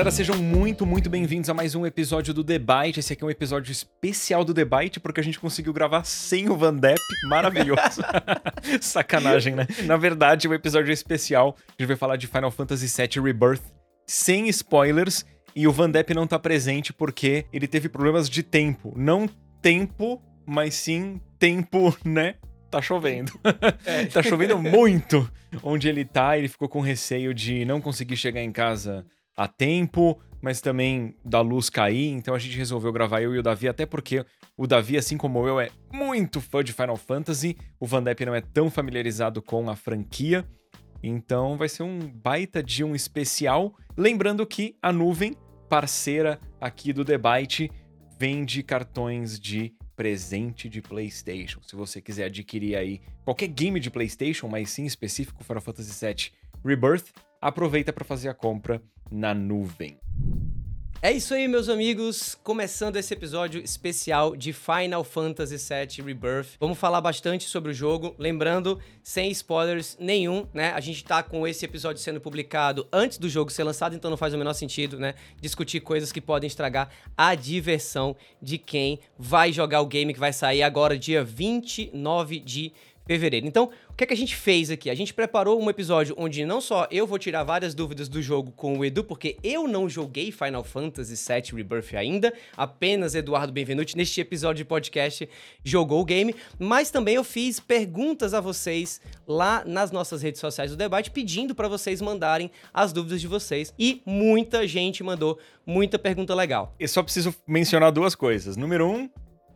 galera, sejam muito, muito bem-vindos a mais um episódio do Debate. Esse aqui é um episódio especial do Debate, porque a gente conseguiu gravar sem o Van Depp. Maravilhoso. Sacanagem, né? Na verdade, o episódio é especial. A gente vai falar de Final Fantasy VII Rebirth, sem spoilers. E o Van Depp não tá presente porque ele teve problemas de tempo. Não tempo, mas sim tempo, né? tá chovendo. É. tá chovendo muito onde ele tá. Ele ficou com receio de não conseguir chegar em casa a tempo, mas também da luz cair. Então a gente resolveu gravar eu e o Davi, até porque o Davi, assim como eu, é muito fã de Final Fantasy. O Van Depp não é tão familiarizado com a franquia. Então vai ser um baita de um especial. Lembrando que a nuvem, parceira aqui do debate, vende cartões de presente de PlayStation. Se você quiser adquirir aí qualquer game de PlayStation, mas sim específico Final Fantasy VII Rebirth, aproveita para fazer a compra na nuvem. É isso aí, meus amigos. Começando esse episódio especial de Final Fantasy VII Rebirth. Vamos falar bastante sobre o jogo. Lembrando, sem spoilers nenhum, né? A gente tá com esse episódio sendo publicado antes do jogo ser lançado, então não faz o menor sentido, né? Discutir coisas que podem estragar a diversão de quem vai jogar o game que vai sair agora, dia 29 de fevereiro. Então, o que é que a gente fez aqui? A gente preparou um episódio onde não só eu vou tirar várias dúvidas do jogo com o Edu, porque eu não joguei Final Fantasy VII Rebirth ainda, apenas Eduardo Benvenuti neste episódio de podcast jogou o game, mas também eu fiz perguntas a vocês lá nas nossas redes sociais do debate, pedindo para vocês mandarem as dúvidas de vocês e muita gente mandou muita pergunta legal. Eu só preciso mencionar duas coisas. Número um,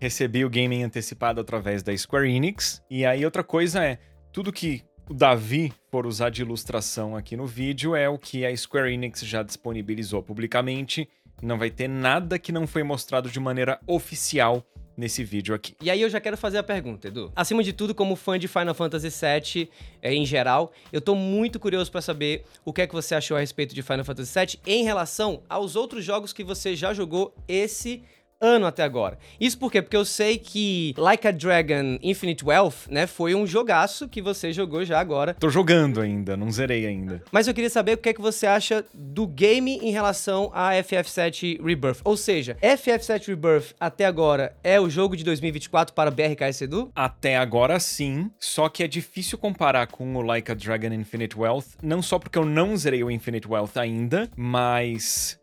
recebi o game antecipado através da Square Enix. E aí outra coisa é, tudo que o Davi for usar de ilustração aqui no vídeo é o que a Square Enix já disponibilizou publicamente. Não vai ter nada que não foi mostrado de maneira oficial nesse vídeo aqui. E aí eu já quero fazer a pergunta, Edu. Acima de tudo, como fã de Final Fantasy VII é, em geral, eu tô muito curioso para saber o que é que você achou a respeito de Final Fantasy VII em relação aos outros jogos que você já jogou esse ano até agora. Isso por quê? Porque eu sei que Like a Dragon Infinite Wealth, né, foi um jogaço que você jogou já agora. Tô jogando ainda, não zerei ainda. Mas eu queria saber o que é que você acha do game em relação a FF7 Rebirth. Ou seja, FF7 Rebirth até agora é o jogo de 2024 para BRKS Edu? Até agora sim, só que é difícil comparar com o Like a Dragon Infinite Wealth, não só porque eu não zerei o Infinite Wealth ainda, mas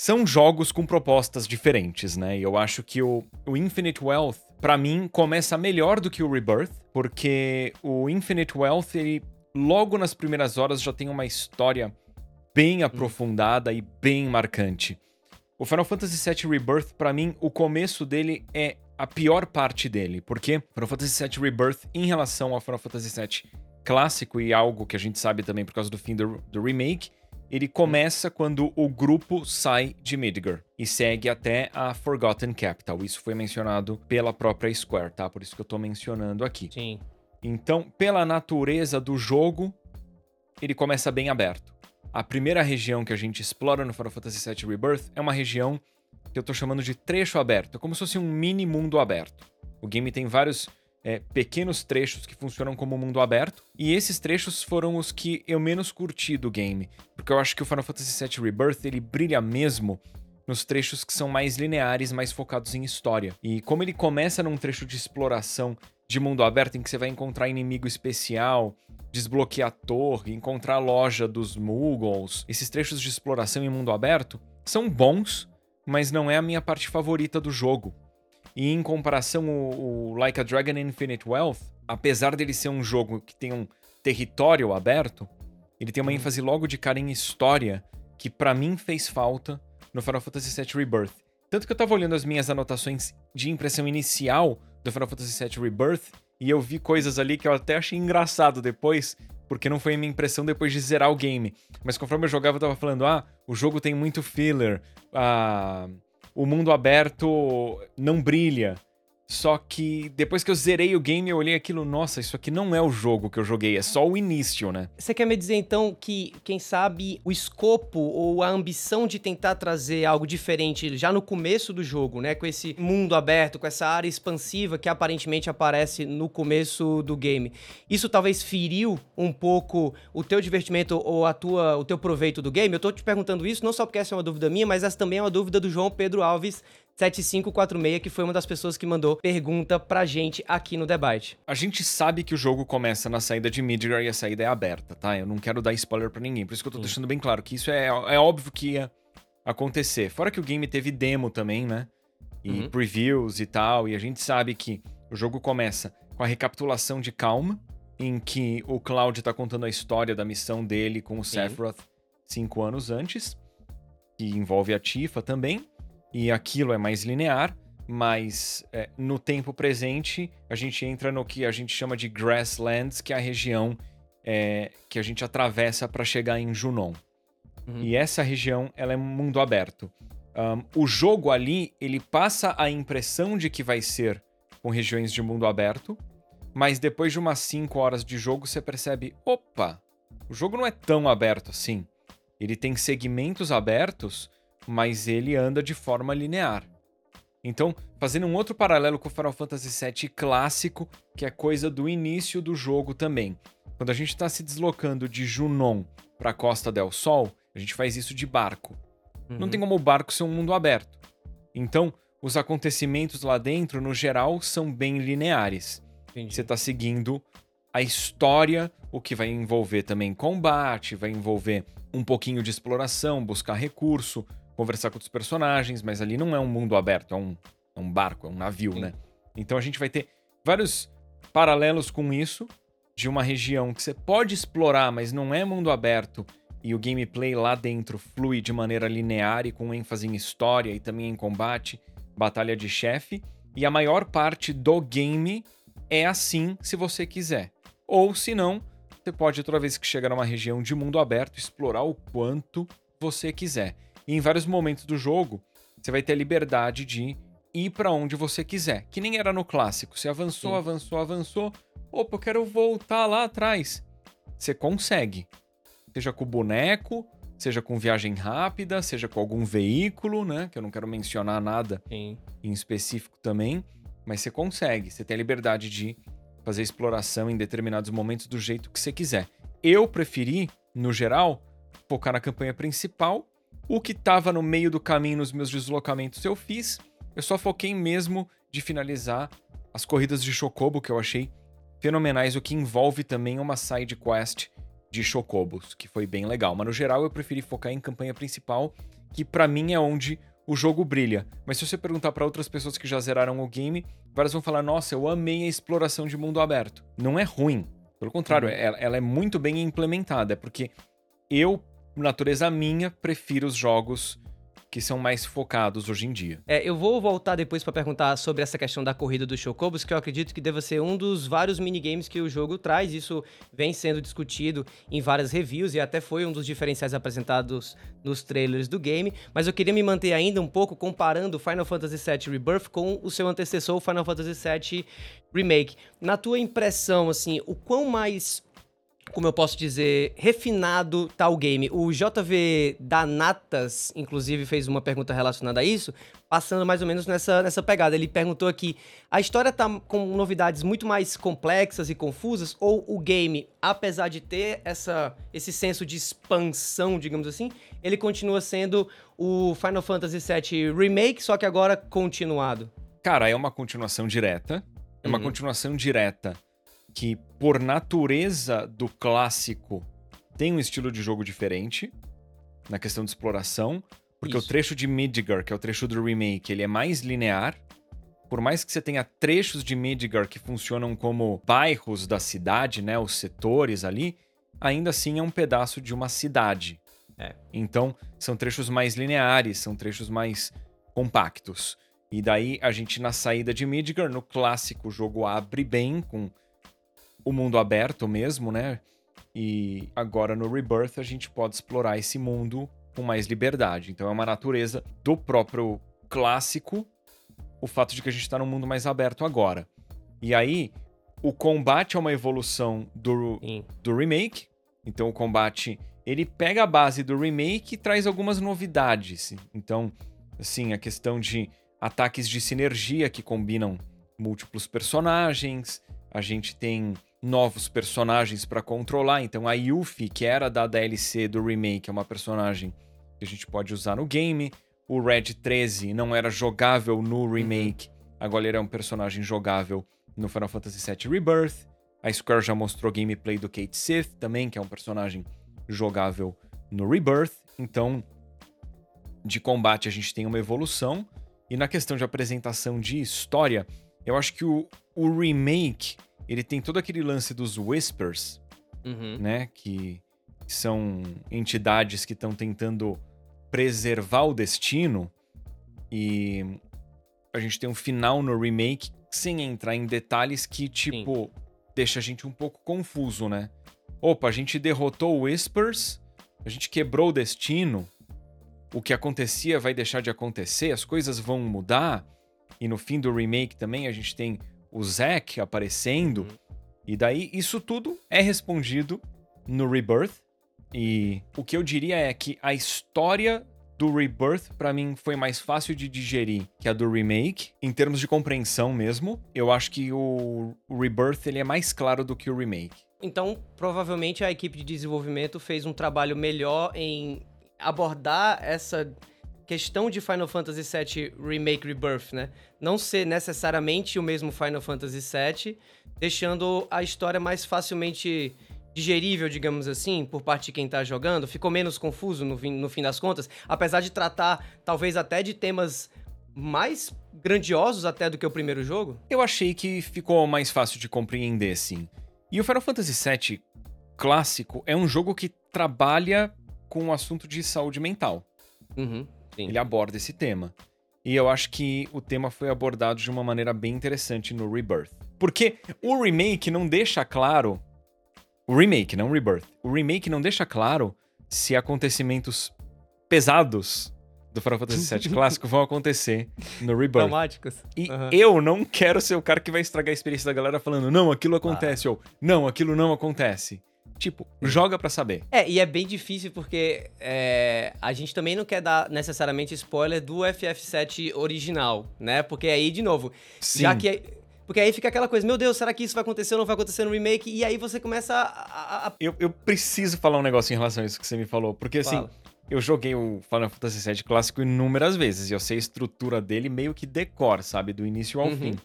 são jogos com propostas diferentes, né? E eu acho que o, o Infinite Wealth, para mim, começa melhor do que o Rebirth, porque o Infinite Wealth, ele logo nas primeiras horas já tem uma história bem hum. aprofundada e bem marcante. O Final Fantasy VII Rebirth, para mim, o começo dele é a pior parte dele, porque Final Fantasy VII Rebirth, em relação ao Final Fantasy VII clássico e algo que a gente sabe também por causa do fim do, do remake, ele começa quando o grupo sai de Midgar e segue até a Forgotten Capital. Isso foi mencionado pela própria Square, tá? Por isso que eu tô mencionando aqui. Sim. Então, pela natureza do jogo, ele começa bem aberto. A primeira região que a gente explora no Final Fantasy VII Rebirth é uma região que eu tô chamando de trecho aberto, é como se fosse um mini mundo aberto. O game tem vários é, pequenos trechos que funcionam como mundo aberto. E esses trechos foram os que eu menos curti do game. Porque eu acho que o Final Fantasy VII Rebirth ele brilha mesmo nos trechos que são mais lineares, mais focados em história. E como ele começa num trecho de exploração de mundo aberto em que você vai encontrar inimigo especial, desbloquear torre, encontrar a loja dos Muggles, esses trechos de exploração em mundo aberto são bons, mas não é a minha parte favorita do jogo. E em comparação, o, o Like a Dragon Infinite Wealth, apesar dele ser um jogo que tem um território aberto, ele tem uma uhum. ênfase logo de cara em história que para mim fez falta no Final Fantasy VII Rebirth. Tanto que eu tava olhando as minhas anotações de impressão inicial do Final Fantasy VII Rebirth e eu vi coisas ali que eu até achei engraçado depois, porque não foi a minha impressão depois de zerar o game. Mas conforme eu jogava, eu tava falando: ah, o jogo tem muito filler, ah, o mundo aberto não brilha. Só que depois que eu zerei o game, eu olhei aquilo, nossa, isso aqui não é o jogo que eu joguei, é só o início, né? Você quer me dizer então que, quem sabe, o escopo ou a ambição de tentar trazer algo diferente já no começo do jogo, né? Com esse mundo aberto, com essa área expansiva que aparentemente aparece no começo do game. Isso talvez feriu um pouco o teu divertimento ou a tua, o teu proveito do game? Eu tô te perguntando isso não só porque essa é uma dúvida minha, mas essa também é uma dúvida do João Pedro Alves 7546, que foi uma das pessoas que mandou pergunta pra gente aqui no debate. A gente sabe que o jogo começa na saída de Midgar e a saída é aberta, tá? Eu não quero dar spoiler para ninguém, por isso que eu tô Sim. deixando bem claro que isso é, é óbvio que ia acontecer. Fora que o game teve demo também, né? E uhum. previews e tal, e a gente sabe que o jogo começa com a recapitulação de Calma, em que o Cloud tá contando a história da missão dele com o Sephiroth cinco anos antes, que envolve a Tifa também e aquilo é mais linear, mas é, no tempo presente a gente entra no que a gente chama de Grasslands, que é a região é, que a gente atravessa para chegar em Junon. Uhum. E essa região ela é mundo aberto. Um, o jogo ali ele passa a impressão de que vai ser com regiões de mundo aberto, mas depois de umas 5 horas de jogo você percebe, opa, o jogo não é tão aberto assim. Ele tem segmentos abertos mas ele anda de forma linear. Então, fazendo um outro paralelo com o Final Fantasy VII clássico, que é coisa do início do jogo também. Quando a gente está se deslocando de Junon para a Costa del Sol, a gente faz isso de barco. Uhum. Não tem como o barco ser um mundo aberto. Então, os acontecimentos lá dentro, no geral, são bem lineares. Entendi. Você está seguindo a história, o que vai envolver também combate, vai envolver um pouquinho de exploração, buscar recurso, conversar com os personagens, mas ali não é um mundo aberto, é um, é um barco, é um navio, Sim. né? Então a gente vai ter vários paralelos com isso, de uma região que você pode explorar, mas não é mundo aberto, e o gameplay lá dentro flui de maneira linear e com ênfase em história e também em combate, batalha de chefe, e a maior parte do game é assim se você quiser. Ou se não, você pode toda vez que chegar numa região de mundo aberto explorar o quanto você quiser. E em vários momentos do jogo, você vai ter a liberdade de ir para onde você quiser. Que nem era no clássico. Você avançou, Sim. avançou, avançou. Opa, eu quero voltar lá atrás. Você consegue. Seja com o boneco, seja com viagem rápida, seja com algum veículo, né? Que eu não quero mencionar nada Sim. em específico também. Mas você consegue. Você tem a liberdade de fazer exploração em determinados momentos do jeito que você quiser. Eu preferi, no geral, focar na campanha principal o que estava no meio do caminho nos meus deslocamentos eu fiz. Eu só foquei mesmo de finalizar as corridas de Chocobo, que eu achei fenomenais, o que envolve também uma side quest de Chocobos, que foi bem legal. Mas no geral eu preferi focar em campanha principal, que para mim é onde o jogo brilha. Mas se você perguntar para outras pessoas que já zeraram o game, várias vão falar: "Nossa, eu amei a exploração de mundo aberto". Não é ruim, pelo contrário, uhum. ela, ela é muito bem implementada, porque eu natureza minha, prefiro os jogos que são mais focados hoje em dia. É, eu vou voltar depois para perguntar sobre essa questão da corrida dos Chocobos, que eu acredito que deva ser um dos vários minigames que o jogo traz. Isso vem sendo discutido em várias reviews e até foi um dos diferenciais apresentados nos trailers do game. Mas eu queria me manter ainda um pouco comparando Final Fantasy VII Rebirth com o seu antecessor, Final Fantasy VII Remake. Na tua impressão, assim, o quão mais como eu posso dizer, refinado tal game. O JV Danatas, inclusive, fez uma pergunta relacionada a isso, passando mais ou menos nessa, nessa pegada. Ele perguntou aqui: a história tá com novidades muito mais complexas e confusas, ou o game, apesar de ter essa, esse senso de expansão, digamos assim, ele continua sendo o Final Fantasy VII Remake, só que agora continuado? Cara, é uma continuação direta. É uma uhum. continuação direta que, por natureza do clássico, tem um estilo de jogo diferente na questão de exploração, porque Isso. o trecho de Midgar, que é o trecho do remake, ele é mais linear. Por mais que você tenha trechos de Midgar que funcionam como bairros da cidade, né, os setores ali, ainda assim é um pedaço de uma cidade. É. Então, são trechos mais lineares, são trechos mais compactos. E daí a gente na saída de Midgar, no clássico, o jogo abre bem com o mundo aberto mesmo, né? E agora no Rebirth a gente pode explorar esse mundo com mais liberdade. Então é uma natureza do próprio clássico o fato de que a gente tá num mundo mais aberto agora. E aí, o combate é uma evolução do, Sim. do remake. Então o combate, ele pega a base do remake e traz algumas novidades. Então, assim, a questão de ataques de sinergia que combinam múltiplos personagens, a gente tem novos personagens para controlar. Então a Yuffie, que era da DLC do remake, é uma personagem que a gente pode usar no game. O Red 13 não era jogável no remake, agora ele é um personagem jogável no Final Fantasy VII Rebirth. A Square já mostrou gameplay do Kate Sith também, que é um personagem jogável no Rebirth. Então, de combate a gente tem uma evolução. E na questão de apresentação de história, eu acho que o, o remake, ele tem todo aquele lance dos Whispers, Uhum. né? Que são entidades que estão tentando preservar o destino. E a gente tem um final no remake sem entrar em detalhes que, tipo, deixa a gente um pouco confuso, né? Opa, a gente derrotou o Whispers, a gente quebrou o destino, o que acontecia vai deixar de acontecer, as coisas vão mudar. E no fim do remake também a gente tem o Zack aparecendo. Uhum. E daí isso tudo é respondido no Rebirth. E o que eu diria é que a história do Rebirth pra mim foi mais fácil de digerir que a do remake, em termos de compreensão mesmo. Eu acho que o o Rebirth ele é mais claro do que o remake. Então, provavelmente a equipe de desenvolvimento fez um trabalho melhor em abordar essa questão de Final Fantasy VII Remake Rebirth, né? Não ser necessariamente o mesmo Final Fantasy VII, deixando a história mais facilmente digerível, digamos assim, por parte de quem tá jogando. Ficou menos confuso no fim, no fim das contas, apesar de tratar talvez até de temas mais grandiosos até do que o primeiro jogo. Eu achei que ficou mais fácil de compreender, sim. E o Final Fantasy VII clássico é um jogo que trabalha com o assunto de saúde mental. Uhum, sim. Ele aborda esse tema. E eu acho que o tema foi abordado de uma maneira bem interessante no Rebirth. Porque o remake não deixa claro. O remake, não o Rebirth. O remake não deixa claro se acontecimentos pesados do Final Fantasy VII clássico vão acontecer no Rebirth. Traumáticos. E eu não quero ser o cara que vai estragar a experiência da galera falando, não, aquilo acontece, ou não, aquilo não acontece. Tipo, joga pra saber. É, e é bem difícil porque é, a gente também não quer dar necessariamente spoiler do FF7 original, né? Porque aí, de novo, Sim. já que. Porque aí fica aquela coisa, meu Deus, será que isso vai acontecer ou não vai acontecer no remake? E aí você começa a. a- Eu, eu preciso falar um negócio em relação a isso que você me falou, porque assim, Fala. eu joguei o Final Fantasy VII clássico inúmeras vezes e eu sei a estrutura dele meio que decor, sabe? Do início ao Uhum. fim.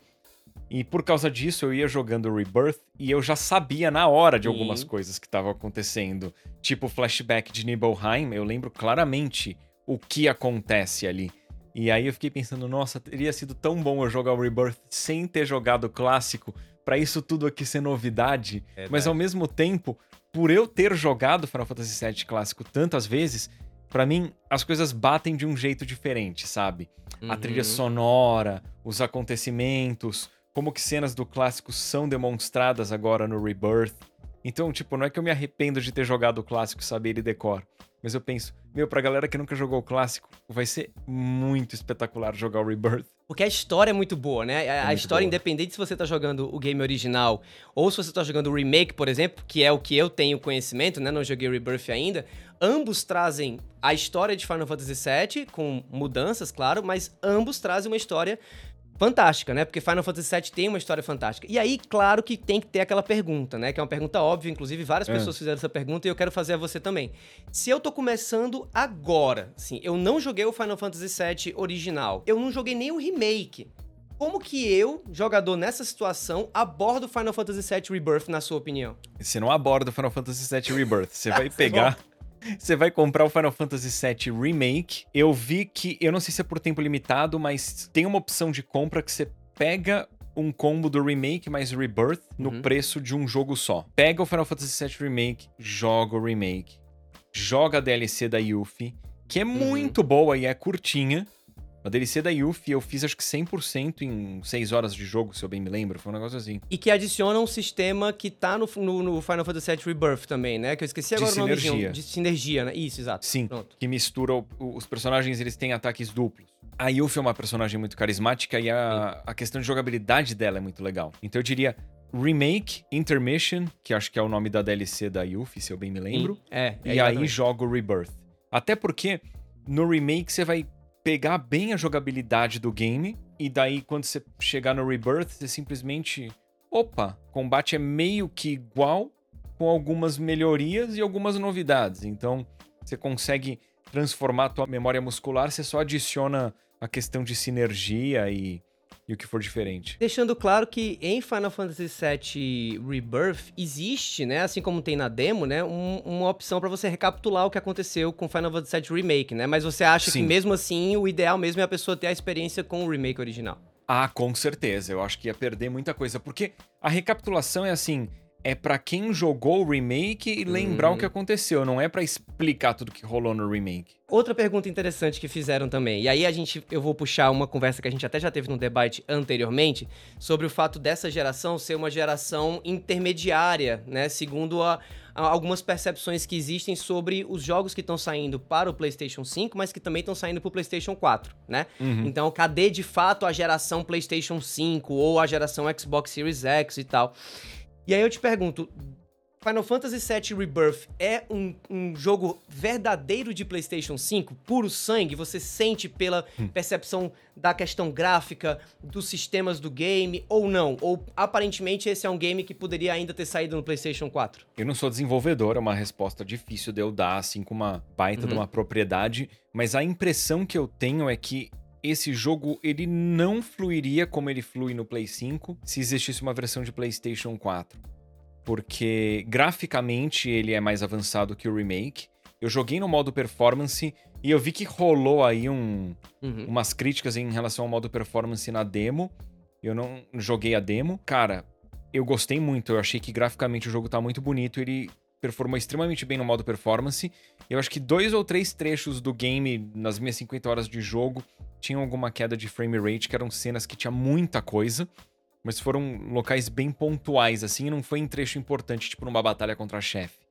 E por causa disso eu ia jogando Rebirth e eu já sabia na hora de Sim. algumas coisas que estavam acontecendo. Tipo o flashback de Nibelheim, eu lembro claramente o que acontece ali. E aí eu fiquei pensando, nossa, teria sido tão bom eu jogar o Rebirth sem ter jogado o clássico, pra isso tudo aqui ser novidade. Mas ao mesmo tempo, por eu ter jogado Final Fantasy VII clássico tantas vezes, pra mim as coisas batem de um jeito diferente, sabe? A Uhum. trilha sonora, os acontecimentos, como que cenas do clássico são demonstradas agora no Rebirth. Então, tipo, não é que eu me arrependo de ter jogado o clássico saber ele decor. Mas eu penso, meu, pra galera que nunca jogou o clássico, vai ser muito espetacular jogar o Rebirth. Porque a história é muito boa, né? A, a história, boa. independente se você tá jogando o game original ou se você tá jogando o remake, por exemplo, que é o que eu tenho conhecimento, né? Não joguei o Rebirth ainda. Ambos trazem a história de Final Fantasy VII, com mudanças, claro, mas ambos trazem uma história fantástica, né? Porque Final Fantasy VII tem uma história fantástica. E aí, claro que tem que ter aquela pergunta, né? Que é uma pergunta óbvia, inclusive várias É. pessoas fizeram essa pergunta e eu quero fazer a você também. Se eu tô começando agora, assim, eu não joguei o Final Fantasy VII original, eu não joguei nem o remake. Como que eu, jogador nessa situação, abordo Final Fantasy VII Rebirth, na sua opinião? Você não aborda o Final Fantasy VII Rebirth. Você vai Tá pegar. Você vai comprar o Final Fantasy VII Remake. Eu vi que. Eu não sei se é por tempo limitado, mas tem uma opção de compra que você pega um combo do Remake mais Rebirth no Uhum. preço de um jogo só. Pega o Final Fantasy VII Remake, joga o Remake, joga a DLC da Yuffie, que é Uhum. muito boa e é curtinha. A DLC da Yuffie eu fiz acho que 100% em 6 horas de jogo, se eu bem me lembro. Foi um negócio assim. E que adiciona um sistema que tá no, no- no Final Fantasy VII Rebirth também, né? Que eu esqueci De agora o nome. sinergia. De sinergia, né? Isso, exato. Sim, Pronto. que mistura o- o- os personagens, eles têm ataques duplos. A Yuffie é uma personagem muito carismática e a, a questão de jogabilidade dela é muito legal. Então eu diria Remake, Intermission, que acho que é o nome da DLC da Yuffie, se eu bem me lembro. Sim, é, é e aí jogo Rebirth. Até porque no remake você vai pegar bem a jogabilidade do game e daí quando você chegar no Rebirth você simplesmente, opa, combate é meio que igual com algumas melhorias e algumas novidades. Então você consegue transformar a tua memória muscular, você só adiciona a questão de sinergia e e o que for diferente. Deixando claro que em Final Fantasy VII Rebirth existe, né, assim como tem na demo, né, um, uma opção para você recapitular o que aconteceu com Final Fantasy VII Remake, né? Mas você acha Sim. que mesmo assim o ideal mesmo é a pessoa ter a experiência com o remake original? Ah, com certeza. Eu acho que ia perder muita coisa, porque a recapitulação é assim, é para quem jogou o remake e lembrar hum. o que aconteceu, não é para explicar tudo que rolou no remake. Outra pergunta interessante que fizeram também, e aí a gente, eu vou puxar uma conversa que a gente até já teve no debate anteriormente, sobre o fato dessa geração ser uma geração intermediária, né, segundo a, a algumas percepções que existem sobre os jogos que estão saindo para o PlayStation 5, mas que também estão saindo para o PlayStation 4, né? Uhum. Então, cadê de fato a geração PlayStation 5 ou a geração Xbox Series X e tal? E aí eu te pergunto, Final Fantasy VII Rebirth é um, um, jogo verdadeiro de PlayStation 5, puro sangue? Você sente pela hum. percepção da questão gráfica, dos sistemas do game, ou não? Ou aparentemente esse é um game que poderia ainda ter saído no PlayStation 4? Eu não sou desenvolvedor, é uma resposta difícil de eu dar, assim, com uma baita uhum. de uma propriedade, mas a impressão que eu tenho é que esse jogo ele não fluiria como ele flui no Play 5 se existisse uma versão de PlayStation 4. Porque graficamente ele é mais avançado que o remake. Eu joguei no modo performance e eu vi que rolou aí um, uhum. umas críticas em relação ao modo performance na demo. Eu não joguei a demo. Cara, eu gostei muito. Eu achei que graficamente o jogo tá muito bonito. Ele performou extremamente bem no modo performance. Eu acho que dois ou três trechos do game, nas minhas 50 horas de jogo, tinham alguma queda de frame rate, que eram cenas que tinha muita coisa, mas foram locais bem pontuais, assim, e não foi em trecho importante, tipo numa batalha contra a chefe.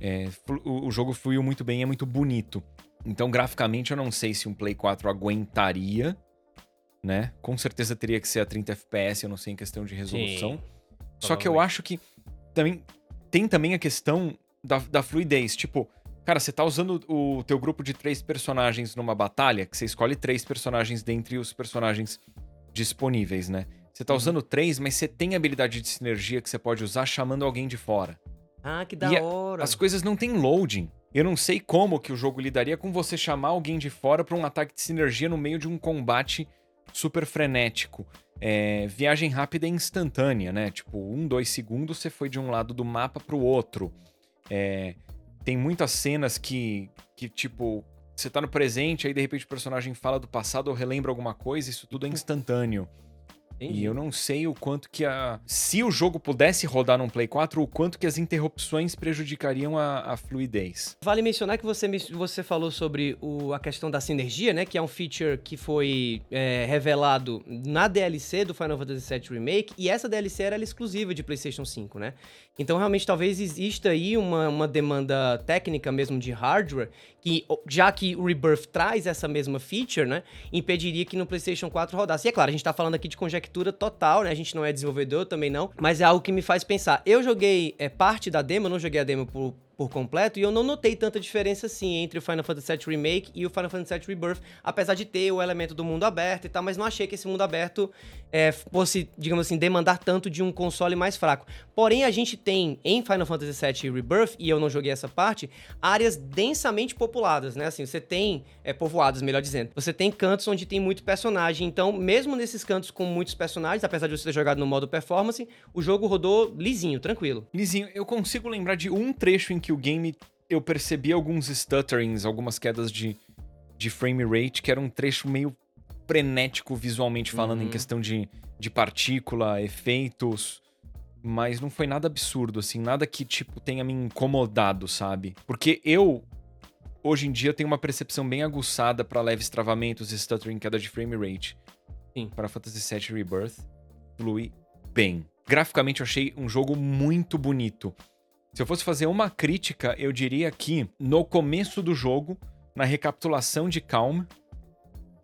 É, o, o, jogo fluiu muito bem, é muito bonito. Então, graficamente, eu não sei se um Play 4 aguentaria, né? Com certeza teria que ser a 30 FPS, eu não sei em questão de resolução. Sim, Só que eu acho que também tem também a questão da, da fluidez. Tipo, cara, você tá usando o teu grupo de três personagens numa batalha, que você escolhe três personagens dentre os personagens disponíveis, né? Você tá uhum. usando três, mas você tem habilidade de sinergia que você pode usar chamando alguém de fora. Ah, que da e hora. as coisas não têm loading. Eu não sei como que o jogo lidaria com você chamar alguém de fora para um ataque de sinergia no meio de um combate super frenético é, viagem rápida e instantânea, né? Tipo, um, dois segundos você foi de um lado do mapa para o outro. É, tem muitas cenas que, que, tipo, você tá no presente, aí de repente o personagem fala do passado ou relembra alguma coisa, isso tudo é instantâneo. Entendi. E eu não sei o quanto que a. Se o jogo pudesse rodar num Play 4, o quanto que as interrupções prejudicariam a, a fluidez. Vale mencionar que você, você falou sobre o, a questão da sinergia, né? Que é um feature que foi é, revelado na DLC do Final Fantasy VII Remake, e essa DLC era exclusiva de PlayStation 5, né? Então, realmente, talvez exista aí uma, uma demanda técnica mesmo de hardware, que já que o Rebirth traz essa mesma feature, né? Impediria que no PlayStation 4 rodasse. E é claro, a gente tá falando aqui de conjectura total, né? A gente não é desenvolvedor também não, mas é algo que me faz pensar. Eu joguei é, parte da demo, não joguei a demo por por completo e eu não notei tanta diferença assim entre o Final Fantasy VII Remake e o Final Fantasy VII Rebirth, apesar de ter o elemento do mundo aberto e tal, mas não achei que esse mundo aberto é, fosse, digamos assim, demandar tanto de um console mais fraco. Porém, a gente tem em Final Fantasy VII Rebirth, e eu não joguei essa parte, áreas densamente populadas, né? Assim, você tem é, povoados, melhor dizendo. Você tem cantos onde tem muito personagem, então, mesmo nesses cantos com muitos personagens, apesar de você ter jogado no modo performance, o jogo rodou lisinho, tranquilo. Lisinho, eu consigo lembrar de um trecho em que o game eu percebi alguns stutterings, algumas quedas de, de frame rate, que era um trecho meio frenético visualmente falando, uhum. em questão de, de partícula, efeitos. Mas não foi nada absurdo, assim, nada que, tipo, tenha me incomodado, sabe? Porque eu, hoje em dia, tenho uma percepção bem aguçada para leves travamentos e stuttering queda de frame rate. Sim. Para Fantasy VII Rebirth, flui bem. Graficamente, eu achei um jogo muito bonito. Se eu fosse fazer uma crítica, eu diria que no começo do jogo, na recapitulação de Calm,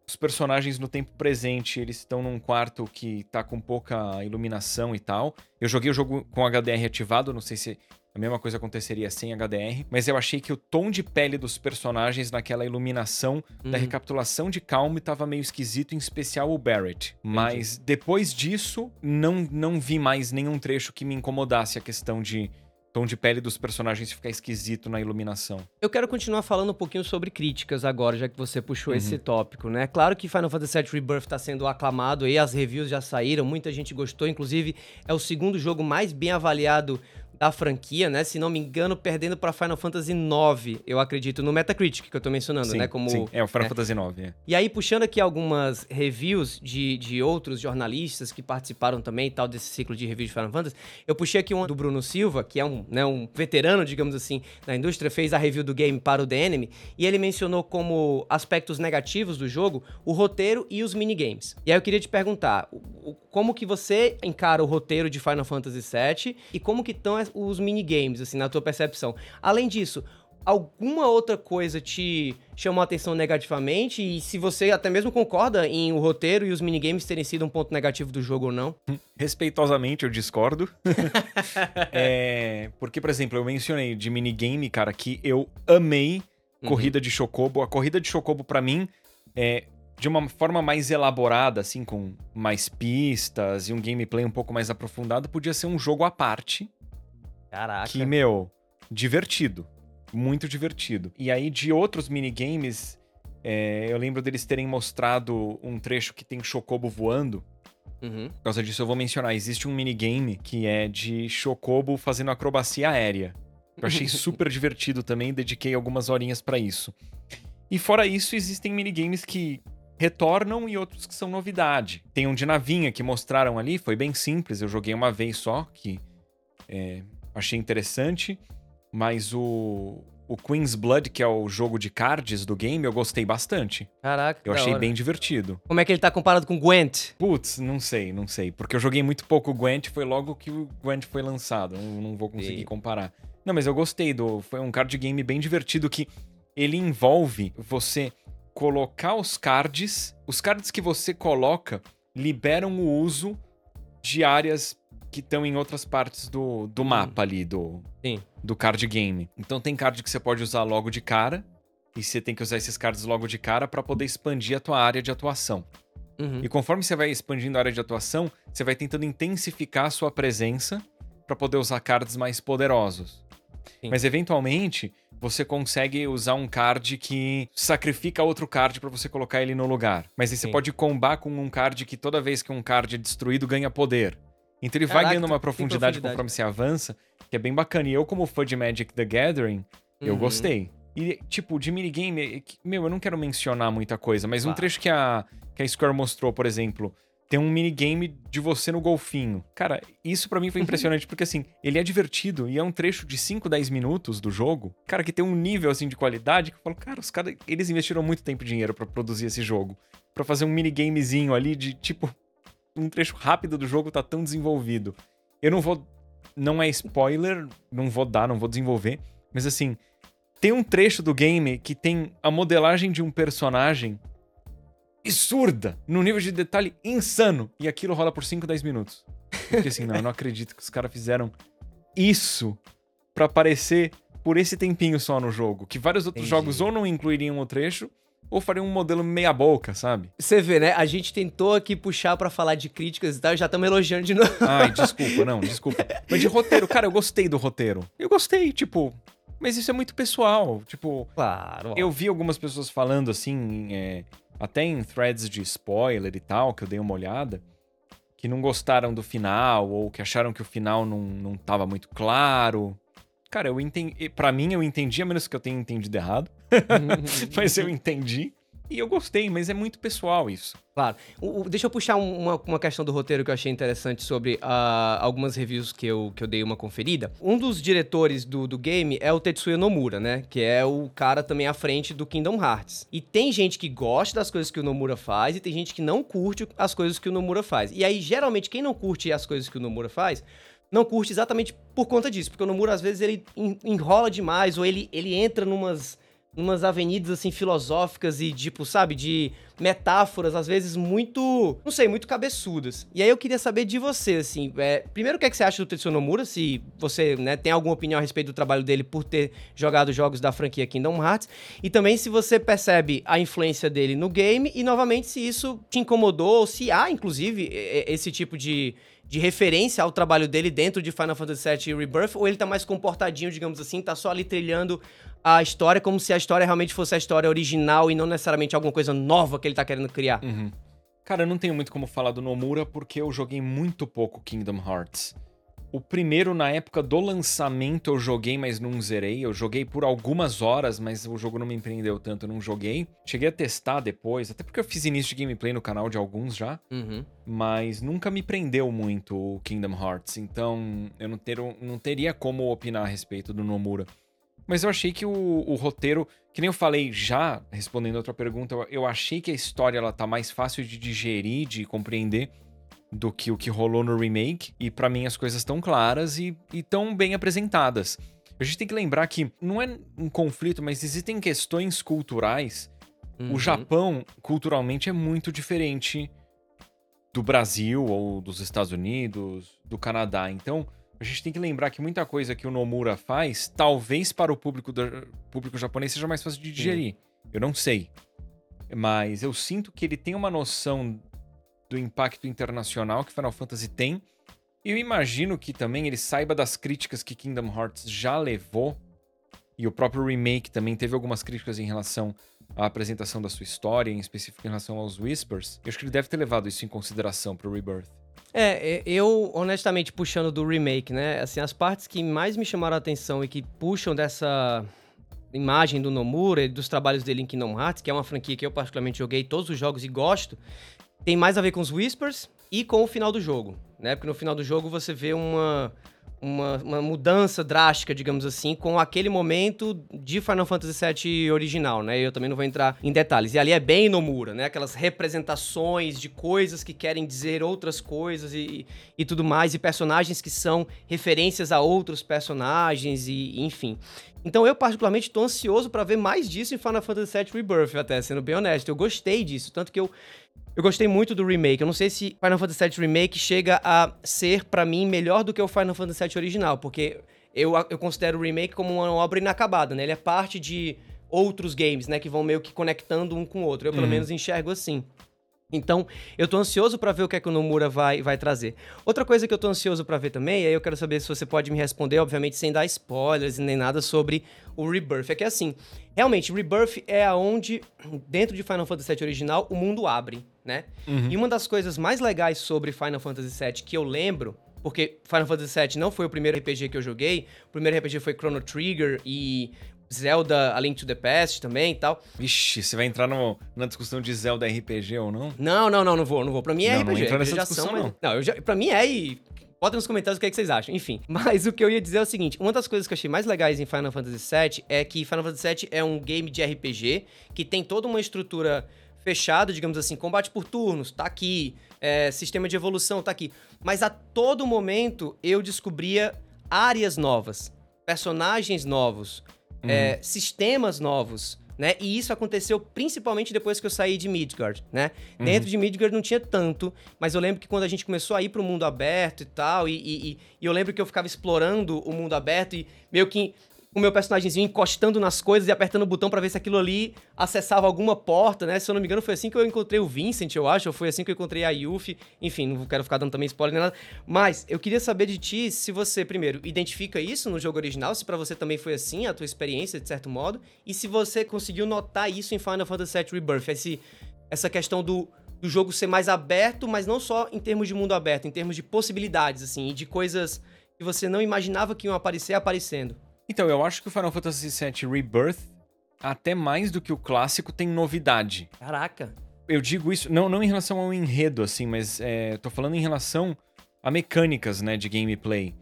os personagens no tempo presente, eles estão num quarto que tá com pouca iluminação e tal. Eu joguei o jogo com HDR ativado, não sei se a mesma coisa aconteceria sem HDR, mas eu achei que o tom de pele dos personagens naquela iluminação uhum. da recapitulação de Calm estava meio esquisito, em especial o Barrett. Mas Entendi. depois disso, não, não vi mais nenhum trecho que me incomodasse a questão de tom de pele dos personagens ficar esquisito na iluminação. Eu quero continuar falando um pouquinho sobre críticas agora, já que você puxou uhum. esse tópico, né? Claro que Final Fantasy VII Rebirth está sendo aclamado aí, as reviews já saíram, muita gente gostou, inclusive é o segundo jogo mais bem avaliado da franquia, né? Se não me engano, perdendo para Final Fantasy IX, eu acredito, no Metacritic que eu tô mencionando, sim, né? Como, sim, é o Final é. Fantasy IX. É. E aí, puxando aqui algumas reviews de, de outros jornalistas que participaram também tal desse ciclo de reviews de Final Fantasy, eu puxei aqui uma do Bruno Silva, que é um, né, um veterano, digamos assim, da indústria, fez a review do game para o The Enemy, e ele mencionou como aspectos negativos do jogo o roteiro e os minigames. E aí eu queria te perguntar, como que você encara o roteiro de Final Fantasy VII e como que estão os minigames, assim, na tua percepção. Além disso, alguma outra coisa te chamou a atenção negativamente? E se você até mesmo concorda em o roteiro e os minigames terem sido um ponto negativo do jogo ou não? Respeitosamente, eu discordo. é, porque, por exemplo, eu mencionei de minigame, cara, que eu amei uhum. Corrida de Chocobo. A Corrida de Chocobo, para mim, é de uma forma mais elaborada, assim, com mais pistas e um gameplay um pouco mais aprofundado, podia ser um jogo à parte. Caraca. Que, meu, divertido. Muito divertido. E aí, de outros minigames, é, eu lembro deles terem mostrado um trecho que tem Chocobo voando. Uhum. Por causa disso, eu vou mencionar: existe um minigame que é de Chocobo fazendo acrobacia aérea. Eu achei super divertido também, dediquei algumas horinhas para isso. E fora isso, existem minigames que retornam e outros que são novidade. Tem um de navinha que mostraram ali, foi bem simples, eu joguei uma vez só, que é, achei interessante, mas o, o Queen's Blood, que é o jogo de cards do game, eu gostei bastante. Caraca, Eu achei hora. bem divertido. Como é que ele tá comparado com Gwent? Putz, não sei, não sei. Porque eu joguei muito pouco Gwent, foi logo que o Gwent foi lançado. Não, não vou conseguir comparar. Não, mas eu gostei do. Foi um card game bem divertido que ele envolve você colocar os cards. Os cards que você coloca liberam o uso de áreas que estão em outras partes do, do mapa ali, do, Sim. do card game. Então tem card que você pode usar logo de cara, e você tem que usar esses cards logo de cara para poder expandir a tua área de atuação. Uhum. E conforme você vai expandindo a área de atuação, você vai tentando intensificar a sua presença para poder usar cards mais poderosos. Sim. Mas eventualmente, você consegue usar um card que sacrifica outro card para você colocar ele no lugar. Mas aí você Sim. pode combar com um card que toda vez que um card é destruído ganha poder. Então ele Caraca, vai ganhando uma profundidade, profundidade conforme você avança, que é bem bacana. E eu, como fã de Magic the Gathering, uhum. eu gostei. E, tipo, de minigame, meu, eu não quero mencionar muita coisa, mas claro. um trecho que a, que a Square mostrou, por exemplo, tem um minigame de você no golfinho. Cara, isso para mim foi impressionante, porque assim, ele é divertido e é um trecho de 5, 10 minutos do jogo, cara, que tem um nível assim de qualidade que eu falo, cara, os caras, eles investiram muito tempo e dinheiro para produzir esse jogo. para fazer um minigamezinho ali de tipo um trecho rápido do jogo tá tão desenvolvido. Eu não vou não é spoiler, não vou dar, não vou desenvolver, mas assim, tem um trecho do game que tem a modelagem de um personagem absurda, num nível de detalhe insano. E aquilo rola por 5, 10 minutos. Porque assim, não, eu não acredito que os caras fizeram isso para aparecer por esse tempinho só no jogo. Que vários outros Entendi. jogos ou não incluiriam o trecho, ou fariam um modelo meia boca, sabe? Você vê, né? A gente tentou aqui puxar para falar de críticas e tal, já estamos elogiando de novo. Ai, desculpa, não, desculpa. Mas de roteiro, cara, eu gostei do roteiro. Eu gostei, tipo. Mas isso é muito pessoal. Tipo. Claro. Eu vi algumas pessoas falando assim. É, até em threads de spoiler e tal, que eu dei uma olhada, que não gostaram do final, ou que acharam que o final não, não tava muito claro. Cara, eu entendi. Pra mim, eu entendi, a menos que eu tenha entendido errado. mas eu entendi. E eu gostei, mas é muito pessoal isso. Claro. O, o, deixa eu puxar uma, uma questão do roteiro que eu achei interessante sobre uh, algumas reviews que eu, que eu dei uma conferida. Um dos diretores do, do game é o Tetsuya Nomura, né? Que é o cara também à frente do Kingdom Hearts. E tem gente que gosta das coisas que o Nomura faz e tem gente que não curte as coisas que o Nomura faz. E aí, geralmente, quem não curte as coisas que o Nomura faz não curte exatamente por conta disso. Porque o Nomura, às vezes, ele enrola demais ou ele, ele entra numas umas avenidas assim filosóficas e tipo, sabe, de metáforas às vezes muito, não sei, muito cabeçudas. E aí eu queria saber de você, assim, é, primeiro o que, é que você acha do Tetsuya Nomura, se você, né, tem alguma opinião a respeito do trabalho dele por ter jogado jogos da franquia Kingdom Hearts, e também se você percebe a influência dele no game e novamente se isso te incomodou, ou se há inclusive esse tipo de de referência ao trabalho dele dentro de Final Fantasy VII Rebirth, ou ele tá mais comportadinho, digamos assim, tá só ali trilhando a história como se a história realmente fosse a história original e não necessariamente alguma coisa nova que ele tá querendo criar? Uhum. Cara, eu não tenho muito como falar do Nomura porque eu joguei muito pouco Kingdom Hearts. O primeiro, na época do lançamento, eu joguei, mas não zerei. Eu joguei por algumas horas, mas o jogo não me empreendeu tanto, eu não joguei. Cheguei a testar depois, até porque eu fiz início de gameplay no canal de alguns já. Uhum. Mas nunca me prendeu muito o Kingdom Hearts, então eu não, ter, não teria como opinar a respeito do Nomura. Mas eu achei que o, o, roteiro, que nem eu falei já, respondendo a outra pergunta, eu, eu achei que a história ela tá mais fácil de digerir, de compreender do que o que rolou no remake. E para mim as coisas estão claras e, e tão bem apresentadas. A gente tem que lembrar que não é um conflito, mas existem questões culturais. Uhum. O Japão, culturalmente, é muito diferente do Brasil ou dos Estados Unidos, do Canadá. Então, a gente tem que lembrar que muita coisa que o Nomura faz, talvez para o público, do, público japonês seja mais fácil de digerir. Sim. Eu não sei. Mas eu sinto que ele tem uma noção do impacto internacional que Final Fantasy tem. Eu imagino que também ele saiba das críticas que Kingdom Hearts já levou. E o próprio remake também teve algumas críticas em relação à apresentação da sua história, em específico em relação aos Whispers. Eu acho que ele deve ter levado isso em consideração pro Rebirth. É, eu, honestamente, puxando do remake, né? Assim, as partes que mais me chamaram a atenção e que puxam dessa imagem do Nomura e dos trabalhos dele em Kingdom Hearts, que é uma franquia que eu particularmente joguei todos os jogos e gosto, tem mais a ver com os Whispers e com o final do jogo, né? Porque no final do jogo você vê uma, uma, uma, mudança drástica, digamos assim, com aquele momento de Final Fantasy VII original, né? Eu também não vou entrar em detalhes. E ali é bem Nomura, né? Aquelas representações de coisas que querem dizer outras coisas e, e tudo mais, e personagens que são referências a outros personagens, e enfim. Então eu, particularmente, estou ansioso para ver mais disso em Final Fantasy VII Rebirth, até sendo bem honesto. Eu gostei disso, tanto que eu eu gostei muito do remake. Eu não sei se Final Fantasy VII Remake chega a ser, para mim, melhor do que o Final Fantasy VII original, porque eu, eu considero o remake como uma obra inacabada, né? Ele é parte de outros games, né? Que vão meio que conectando um com o outro. Eu, pelo uhum. menos, enxergo assim. Então, eu tô ansioso para ver o que é que o Nomura vai, vai trazer. Outra coisa que eu tô ansioso para ver também, e aí eu quero saber se você pode me responder, obviamente sem dar spoilers nem nada sobre o Rebirth, é que assim, realmente, Rebirth é aonde, dentro de Final Fantasy VII original, o mundo abre, né? Uhum. E uma das coisas mais legais sobre Final Fantasy VII que eu lembro, porque Final Fantasy VII não foi o primeiro RPG que eu joguei, o primeiro RPG foi Chrono Trigger e Zelda A Link to the Past também e tal. Vixe, você vai entrar no, na discussão de Zelda RPG ou não? Não, não, não, não vou, não vou. Pra mim é não, RPG. Não entra nessa discussão, não. Não, eu já, pra mim é e... Bota nos comentários o que, é que vocês acham. Enfim. Mas o que eu ia dizer é o seguinte: uma das coisas que eu achei mais legais em Final Fantasy VII é que Final Fantasy VII é um game de RPG que tem toda uma estrutura fechada, digamos assim, combate por turnos, tá aqui, é, sistema de evolução, tá aqui. Mas a todo momento eu descobria áreas novas, personagens novos, uhum. é, sistemas novos, né? E isso aconteceu principalmente depois que eu saí de Midgard, né? Uhum. Dentro de Midgard não tinha tanto, mas eu lembro que quando a gente começou a ir para o mundo aberto e tal, e, e, e, eu lembro que eu ficava explorando o mundo aberto e meio que o meu personagemzinho encostando nas coisas e apertando o botão para ver se aquilo ali acessava alguma porta, né? Se eu não me engano, foi assim que eu encontrei o Vincent, eu acho, ou foi assim que eu encontrei a Yuffie. Enfim, não quero ficar dando também spoiler nem nada. Mas eu queria saber de ti se você, primeiro, identifica isso no jogo original, se para você também foi assim, a tua experiência, de certo modo, e se você conseguiu notar isso em Final Fantasy VII Rebirth, esse, essa questão do, do jogo ser mais aberto, mas não só em termos de mundo aberto, em termos de possibilidades, assim, e de coisas que você não imaginava que iam aparecer aparecendo. Então, eu acho que o Final Fantasy VII Rebirth, até mais do que o clássico, tem novidade. Caraca. Eu digo isso, não, não em relação ao enredo, assim, mas é, tô falando em relação a mecânicas, né, de gameplay.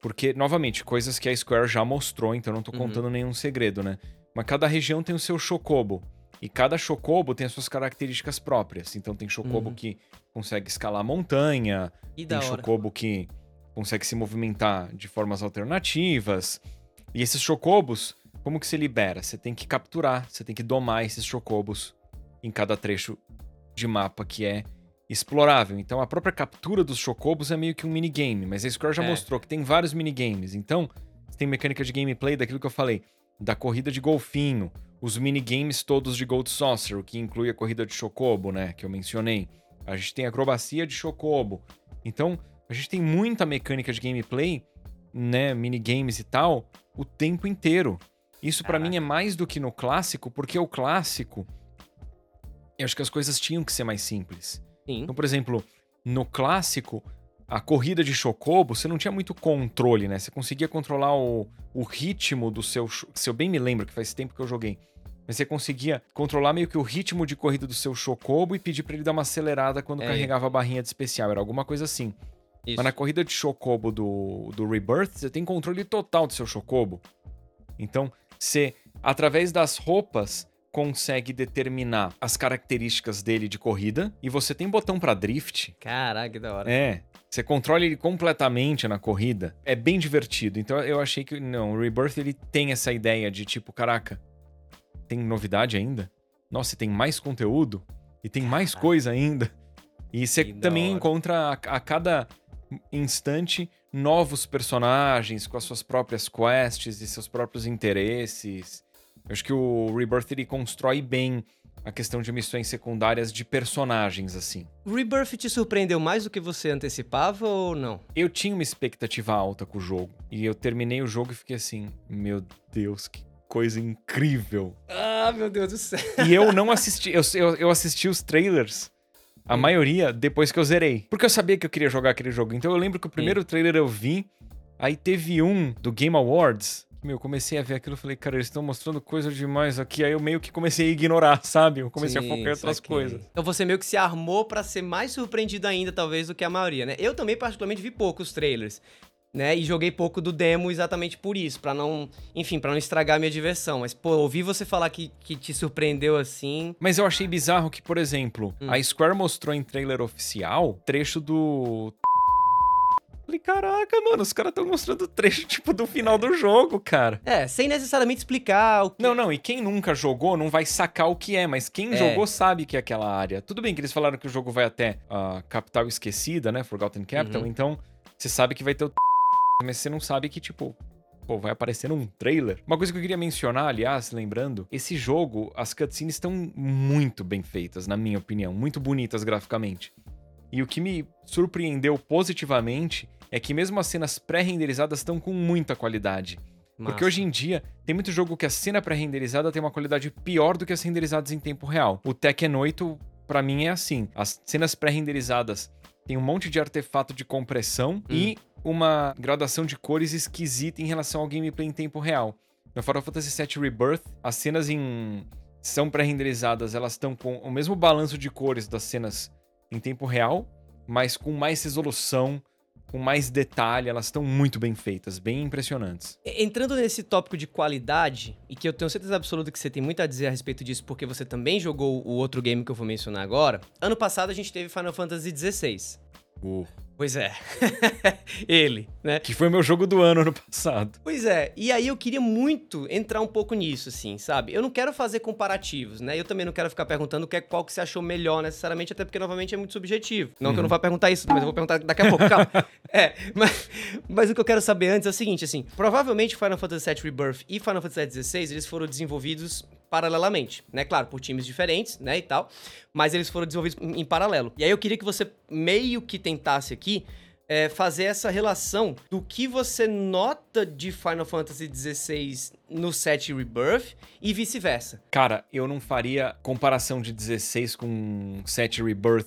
Porque, novamente, coisas que a Square já mostrou, então não tô uhum. contando nenhum segredo, né? Mas cada região tem o seu chocobo. E cada chocobo tem as suas características próprias. Então tem chocobo uhum. que consegue escalar montanha, e tem chocobo que consegue se movimentar de formas alternativas. E esses chocobos como que você libera? Você tem que capturar, você tem que domar esses chocobos em cada trecho de mapa que é explorável. Então a própria captura dos chocobos é meio que um minigame, mas a Square já É. mostrou que tem vários minigames. Então, tem mecânica de gameplay daquilo que eu falei, da corrida de golfinho, os minigames todos de Gold Saucer, o que inclui a corrida de chocobo, né, que eu mencionei. A gente tem acrobacia de chocobo. Então, a gente tem muita mecânica de gameplay, né, minigames e tal, o tempo inteiro. Isso pra Caraca. mim é mais do que no clássico, porque o clássico eu acho que as coisas tinham que ser mais simples. Sim. Então, por exemplo, no clássico, a corrida de Chocobo, você não tinha muito controle, né? Você conseguia controlar o, o ritmo do seu. Se eu bem me lembro, que faz tempo que eu joguei. Mas você conseguia controlar meio que o ritmo de corrida do seu Chocobo e pedir pra ele dar uma acelerada quando É. carregava a barrinha de especial. Era alguma coisa assim. Isso. Mas na corrida de Chocobo do, do Rebirth, você tem controle total do seu Chocobo. Então, você, através das roupas, consegue determinar as características dele de corrida. E você tem botão pra drift. Caraca, que da hora. É. Você controla ele completamente na corrida. É bem divertido. Então eu achei que. Não, o Rebirth ele tem essa ideia de tipo, caraca, tem novidade ainda? Nossa, e tem mais conteúdo? E tem mais coisa ainda? E você também hora. encontra a, a cada instante novos personagens com as suas próprias quests e seus próprios interesses. Eu acho que o Rebirth ele constrói bem a questão de missões secundárias de personagens, assim. Rebirth te surpreendeu mais do que você antecipava ou não? Eu tinha uma expectativa alta com o jogo. E eu terminei o jogo e fiquei assim: Meu Deus, que coisa incrível. Ah, meu Deus do céu. E eu não assisti. Eu, eu, eu assisti os trailers. A maioria depois que eu zerei. Porque eu sabia que eu queria jogar aquele jogo. Então eu lembro que o primeiro trailer eu vi. Aí teve um do Game Awards. Meu, eu comecei a ver aquilo e falei, cara, eles estão mostrando coisa demais aqui. Aí eu meio que comecei a ignorar, sabe? Eu comecei a Sim, focar em outras coisas. Então você meio que se armou pra ser mais surpreendido ainda, talvez, do que a maioria, né? Eu também, particularmente, vi poucos trailers, né? E joguei pouco do demo exatamente por isso, pra não, enfim, pra não estragar a minha diversão. Mas, pô, ouvir você falar que, que te surpreendeu assim. Mas eu achei bizarro que, por exemplo, Hum. a Square mostrou em trailer oficial trecho do. Falei, caraca, mano, os caras estão mostrando trecho, tipo, do final do jogo, cara. É, sem necessariamente explicar o que. Não, não, e quem nunca jogou não vai sacar o que é, mas quem É. jogou sabe que é aquela área. Tudo bem que eles falaram que o jogo vai até a capital esquecida, né? Forgotten Capital, Uhum. então você sabe que vai ter o. Mas você não sabe que, tipo, pô, vai aparecer num trailer. Uma coisa que eu queria mencionar, aliás, lembrando, esse jogo, as cutscenes estão muito bem feitas, na minha opinião, muito bonitas graficamente. E o que me surpreendeu positivamente é que mesmo as cenas pré-renderizadas estão com muita qualidade. Porque Massa. hoje em dia, tem muito jogo que a cena pré-renderizada tem uma qualidade pior do que as renderizadas em tempo real. O Tekken 8, pra mim, é assim. As cenas pré-renderizadas têm um monte de artefato de compressão e uma gradação de cores esquisita em relação ao gameplay em tempo real. No Final Fantasy VII Rebirth, as cenas em são pré-renderizadas, elas estão com o mesmo balanço de cores das cenas em tempo real, mas com mais resolução, com mais detalhe, elas estão muito bem feitas, bem impressionantes. Entrando nesse tópico de qualidade, e que eu tenho certeza absoluta que você tem muito a dizer a respeito disso, porque você também jogou o outro game que eu vou mencionar agora. Ano passado a gente teve Final Fantasy XVI. O Pois é. Ele, né? que foi meu jogo do ano ano passado. Pois é, e aí eu queria muito entrar um pouco nisso, assim, sabe? Eu não quero fazer comparativos, né? Eu também não quero ficar perguntando o que é, qual que você achou melhor necessariamente, até porque, novamente, é muito subjetivo. Não que eu não vá perguntar isso, mas eu vou perguntar daqui a pouco, calma. É, mas, mas o que eu quero saber antes é o seguinte, assim, provavelmente Final Fantasy VII Rebirth e Final Fantasy XVI, eles foram desenvolvidos paralelamente, né? Claro, por times diferentes, né, e tal, mas eles foram desenvolvidos em paralelo. E aí eu queria que você meio que tentasse aqui é, fazer essa relação do que você nota de Final Fantasy XVI no 7 Rebirth e vice-versa. Cara, eu não faria comparação de 16 com 7 Rebirth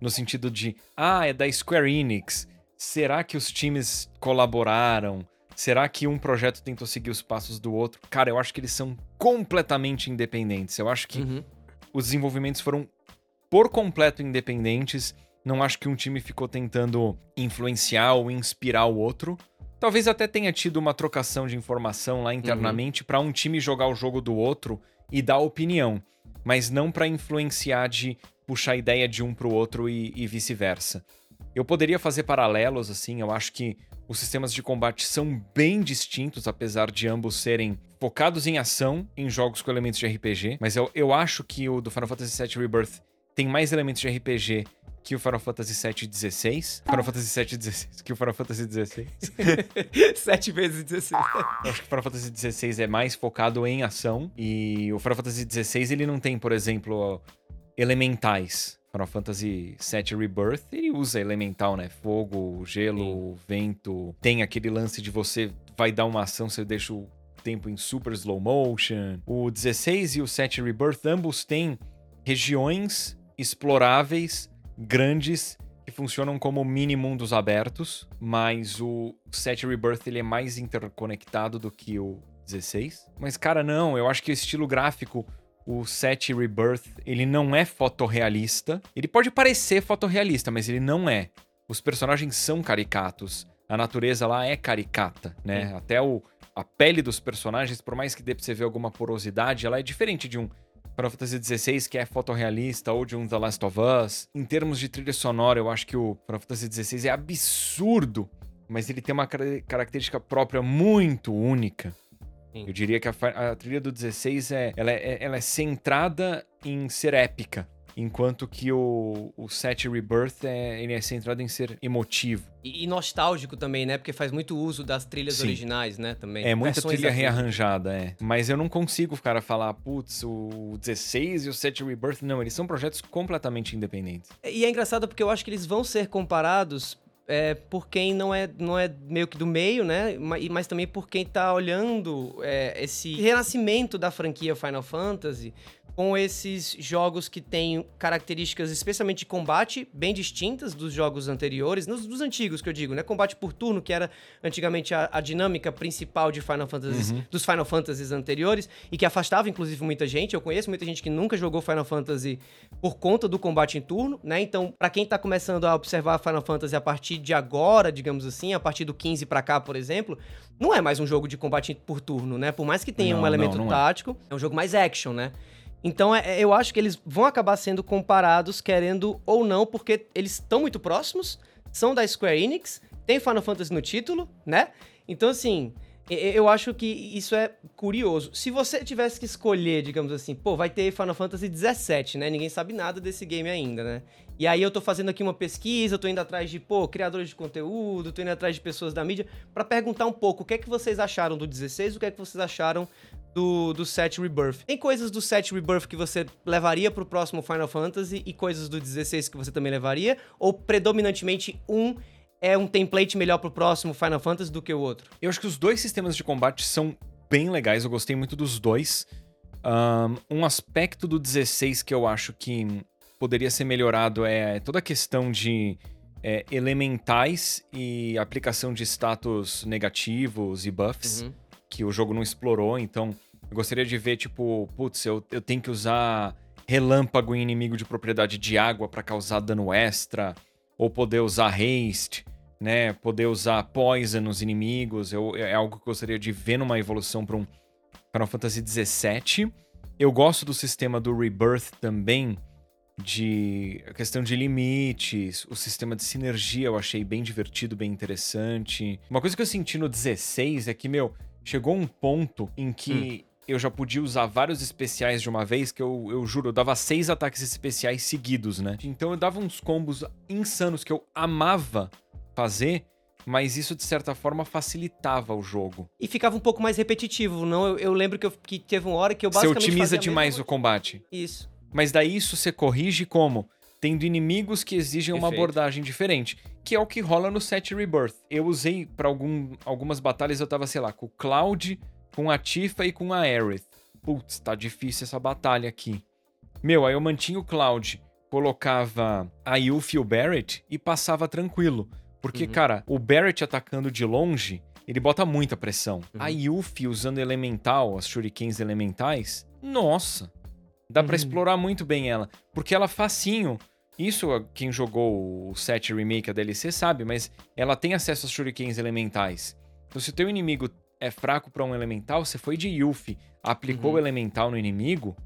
no sentido de, ah, é da Square Enix. Será que os times colaboraram? Será que um projeto tentou seguir os passos do outro? Cara, eu acho que eles são completamente independentes. Eu acho que Uhum. os desenvolvimentos foram por completo independentes. Não acho que um time ficou tentando influenciar ou inspirar o outro. Talvez até tenha tido uma trocação de informação lá internamente pra um time jogar o jogo do outro e dar opinião, mas não pra influenciar de puxar a ideia de um pro outro e, e vice-versa. Eu poderia fazer paralelos assim, eu acho que Os sistemas de combate são bem distintos, apesar de ambos serem focados em ação, em jogos com elementos de RPG. Mas eu, eu acho que o do Final Fantasy VII Rebirth tem mais elementos de RPG que o Final Fantasy VII 16. Final Fantasy VII 16 que o Final Fantasy 16. 7 vezes 16. Eu acho que o Final Fantasy 16 é mais focado em ação. E o Final Fantasy 16 ele não tem, por exemplo, elementais. Final Fantasy VII Rebirth, ele usa elemental, né? Fogo, gelo, Sim. vento. Tem aquele lance de você vai dar uma ação, você deixa o tempo em super slow motion. O 16 e o 7 Rebirth ambos têm regiões exploráveis grandes que funcionam como mini mundos abertos, mas o 7 Rebirth ele é mais interconectado do que o 16. Mas cara, não, eu acho que o estilo gráfico o 7 Rebirth, ele não é fotorrealista. Ele pode parecer fotorrealista, mas ele não é. Os personagens são caricatos. A natureza lá é caricata, né? Até o, a pele dos personagens, por mais que dê pra você ver alguma porosidade, ela é diferente de um Final Fantasy XVI, que é fotorrealista, ou de um The Last of Us. Em termos de trilha sonora, eu acho que o Final Fantasy XVI é absurdo, mas ele tem uma característica própria muito única. Sim. Eu diria que a, a, trilha do 16 é ela, é, ela é centrada em ser épica. Enquanto que o, o 7 Rebirth é, ele é centrado em ser emotivo. E, e nostálgico também, né? Porque faz muito uso das trilhas Sim. originais, né? Também. É muita Versões trilha rearranjada, é. Mas eu não consigo, cara, falar, putz, o 16 e o 7 Rebirth. Não, eles são projetos completamente independentes. E é engraçado porque eu acho que eles vão ser comparados é, por quem não é, não é meio que do meio, né? Mas, mas também por quem tá olhando é, esse renascimento da franquia Final Fantasy com esses jogos que têm características, especialmente de combate, bem distintas dos jogos anteriores, nos, dos antigos que eu digo, né? Combate por turno, que era antigamente a, a dinâmica principal de Final Fantasy, uhum. dos Final Fantasies anteriores, e que afastava, inclusive, muita gente. Eu conheço muita gente que nunca jogou Final Fantasy por conta do combate em turno, né? Então, para quem tá começando a observar Final Fantasy a partir de agora, digamos assim, a partir do 15 para cá, por exemplo, não é mais um jogo de combate por turno, né? Por mais que tenha não, um elemento não, não é. tático, é. é um jogo mais action, né? Então é, eu acho que eles vão acabar sendo comparados, querendo ou não, porque eles estão muito próximos, são da Square Enix, tem Final Fantasy no título, né? Então, assim, eu acho que isso é curioso. Se você tivesse que escolher, digamos assim, pô, vai ter Final Fantasy 17, né? Ninguém sabe nada desse game ainda, né? E aí eu tô fazendo aqui uma pesquisa, tô indo atrás de, pô, criadores de conteúdo, tô indo atrás de pessoas da mídia para perguntar um pouco o que é que vocês acharam do 16, o que é que vocês acharam do, do 7 Rebirth. Tem coisas do 7 Rebirth que você levaria pro próximo Final Fantasy e coisas do 16 que você também levaria? Ou predominantemente um é um template melhor pro próximo Final Fantasy do que o outro? Eu acho que os dois sistemas de combate são bem legais, eu gostei muito dos dois. Um, um aspecto do 16 que eu acho que poderia ser melhorado é toda a questão de é, elementais e aplicação de status negativos e buffs. Uhum que o jogo não explorou, então eu gostaria de ver, tipo, putz, eu, eu tenho que usar relâmpago em inimigo de propriedade de água para causar dano extra, ou poder usar haste, né? Poder usar poison nos inimigos. Eu, é algo que eu gostaria de ver numa evolução para um Final Fantasy XVII. Eu gosto do sistema do Rebirth também, de a questão de limites, o sistema de sinergia eu achei bem divertido, bem interessante. Uma coisa que eu senti no 16 é que, meu, chegou um ponto em que hum. eu já podia usar vários especiais de uma vez, que eu, eu juro, eu dava seis ataques especiais seguidos, né? Então eu dava uns combos insanos que eu amava fazer, mas isso de certa forma facilitava o jogo. E ficava um pouco mais repetitivo, não? Eu, eu lembro que, eu, que teve uma hora que eu basicamente. Você otimiza demais o combate. Isso. Mas daí isso você corrige como? Tendo inimigos que exigem Perfeito. uma abordagem diferente que é o que rola no set Rebirth. Eu usei para algum, algumas batalhas, eu tava, sei lá, com o Cloud, com a Tifa e com a Aerith. Putz, tá difícil essa batalha aqui. Meu, aí eu mantinha o Cloud, colocava a Yuffie e o Barrett e passava tranquilo. Porque, uhum. cara, o Barrett atacando de longe, ele bota muita pressão. Uhum. A Yuffie usando elemental, as shurikens elementais, nossa, dá uhum. para explorar muito bem ela. Porque ela facinho isso, quem jogou o 7 Remake, a DLC, sabe, mas ela tem acesso aos shurikens elementais. Então, se o teu inimigo é fraco para um elemental, você foi de Yuffie, aplicou uhum. o elemental no inimigo,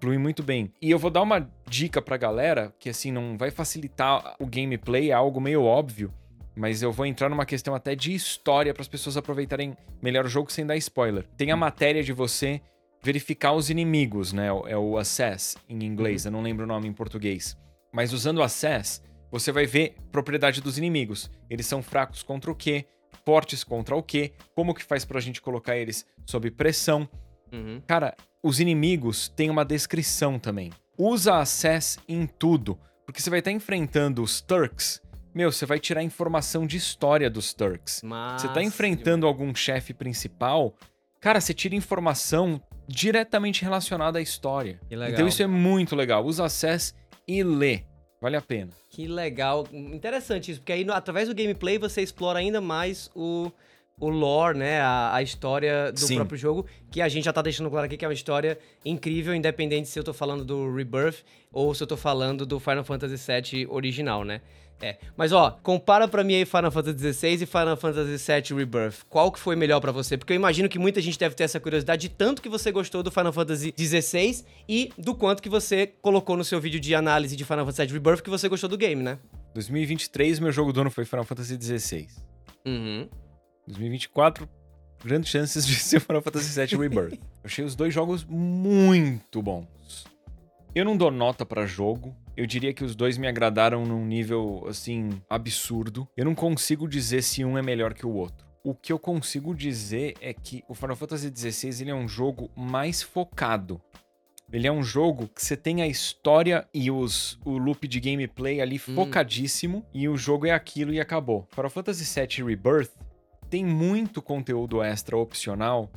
flui muito bem. E eu vou dar uma dica pra galera, que assim, não vai facilitar o gameplay, é algo meio óbvio, mas eu vou entrar numa questão até de história para as pessoas aproveitarem melhor o jogo sem dar spoiler. Tem a matéria de você verificar os inimigos, né? É o assess em inglês, eu não lembro o nome em português. Mas usando o assess, você vai ver propriedade dos inimigos. Eles são fracos contra o quê? Fortes contra o quê? Como que faz pra gente colocar eles sob pressão? Uhum. Cara, os inimigos têm uma descrição também. Usa Assess em tudo, porque você vai estar enfrentando os Turks. Meu, você vai tirar informação de história dos Turks. Você tá enfrentando algum chefe principal, cara, você tira informação diretamente relacionada à história. Então isso é muito legal. Usa Assess e lê. Vale a pena. Que legal. Interessante isso, porque aí através do gameplay você explora ainda mais o, o lore, né? A, a história do Sim. próprio jogo, que a gente já tá deixando claro aqui que é uma história incrível, independente se eu tô falando do Rebirth ou se eu tô falando do Final Fantasy VII original, né? É. Mas ó, compara para mim aí Final Fantasy XVI e Final Fantasy VII Rebirth. Qual que foi melhor para você? Porque eu imagino que muita gente deve ter essa curiosidade de tanto que você gostou do Final Fantasy XVI e do quanto que você colocou no seu vídeo de análise de Final Fantasy VII Rebirth que você gostou do game, né? 2023, meu jogo do ano foi Final Fantasy XVI. Uhum. 2024, grandes chances de ser Final Fantasy VII Rebirth. eu achei os dois jogos muito bons. Eu não dou nota para jogo, eu diria que os dois me agradaram num nível, assim, absurdo. Eu não consigo dizer se um é melhor que o outro. O que eu consigo dizer é que o Final Fantasy XVI ele é um jogo mais focado. Ele é um jogo que você tem a história e os, o loop de gameplay ali hum. focadíssimo, e o jogo é aquilo e acabou. Final Fantasy VII Rebirth tem muito conteúdo extra opcional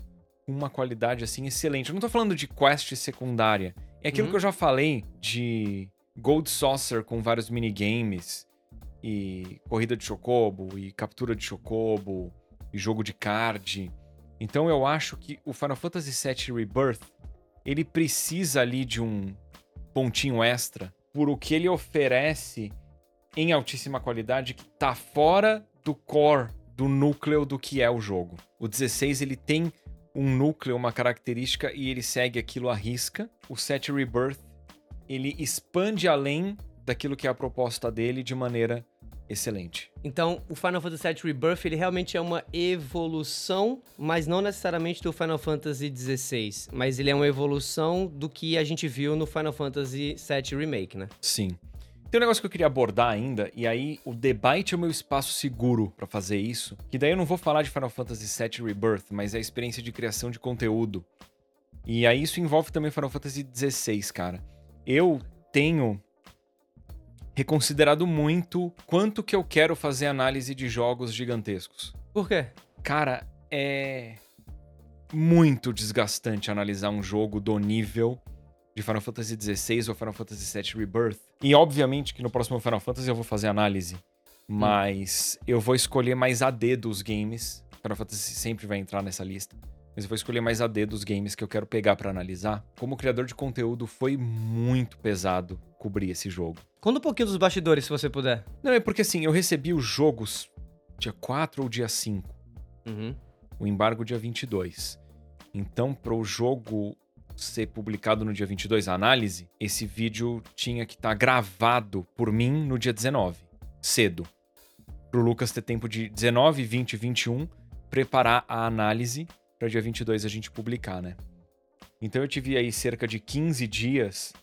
com uma qualidade assim excelente. Eu não tô falando de quest secundária. É aquilo uhum. que eu já falei de Gold Saucer com vários minigames, e corrida de chocobo, e captura de chocobo, e jogo de card. Então eu acho que o Final Fantasy VII Rebirth, ele precisa ali de um pontinho extra por o que ele oferece em altíssima qualidade que tá fora do core, do núcleo do que é o jogo. O 16 ele tem um núcleo, uma característica e ele segue aquilo à risca. O 7 Rebirth ele expande além daquilo que é a proposta dele de maneira excelente. Então, o Final Fantasy VII Rebirth, ele realmente é uma evolução, mas não necessariamente do Final Fantasy XVI, mas ele é uma evolução do que a gente viu no Final Fantasy VII Remake, né? Sim. Tem um negócio que eu queria abordar ainda, e aí o debate é o meu espaço seguro para fazer isso, que daí eu não vou falar de Final Fantasy VII Rebirth, mas é a experiência de criação de conteúdo. E aí isso envolve também Final Fantasy XVI, cara eu tenho reconsiderado muito quanto que eu quero fazer análise de jogos gigantescos. Por quê? Cara, é muito desgastante analisar um jogo do nível de Final Fantasy XVI ou Final Fantasy VII Rebirth. E obviamente que no próximo Final Fantasy eu vou fazer análise, mas hum. eu vou escolher mais AD dos games. Final Fantasy sempre vai entrar nessa lista mas eu vou escolher mais a D dos games que eu quero pegar para analisar. Como criador de conteúdo, foi muito pesado cobrir esse jogo. Conta um pouquinho dos bastidores, se você puder. Não, é porque assim, eu recebi os jogos dia 4 ou dia 5. Uhum. O embargo dia 22. Então, para o jogo ser publicado no dia 22, a análise, esse vídeo tinha que estar tá gravado por mim no dia 19, cedo. Para o Lucas ter tempo de 19, 20, 21 preparar a análise para dia 22 a gente publicar, né? Então eu tive aí cerca de 15 dias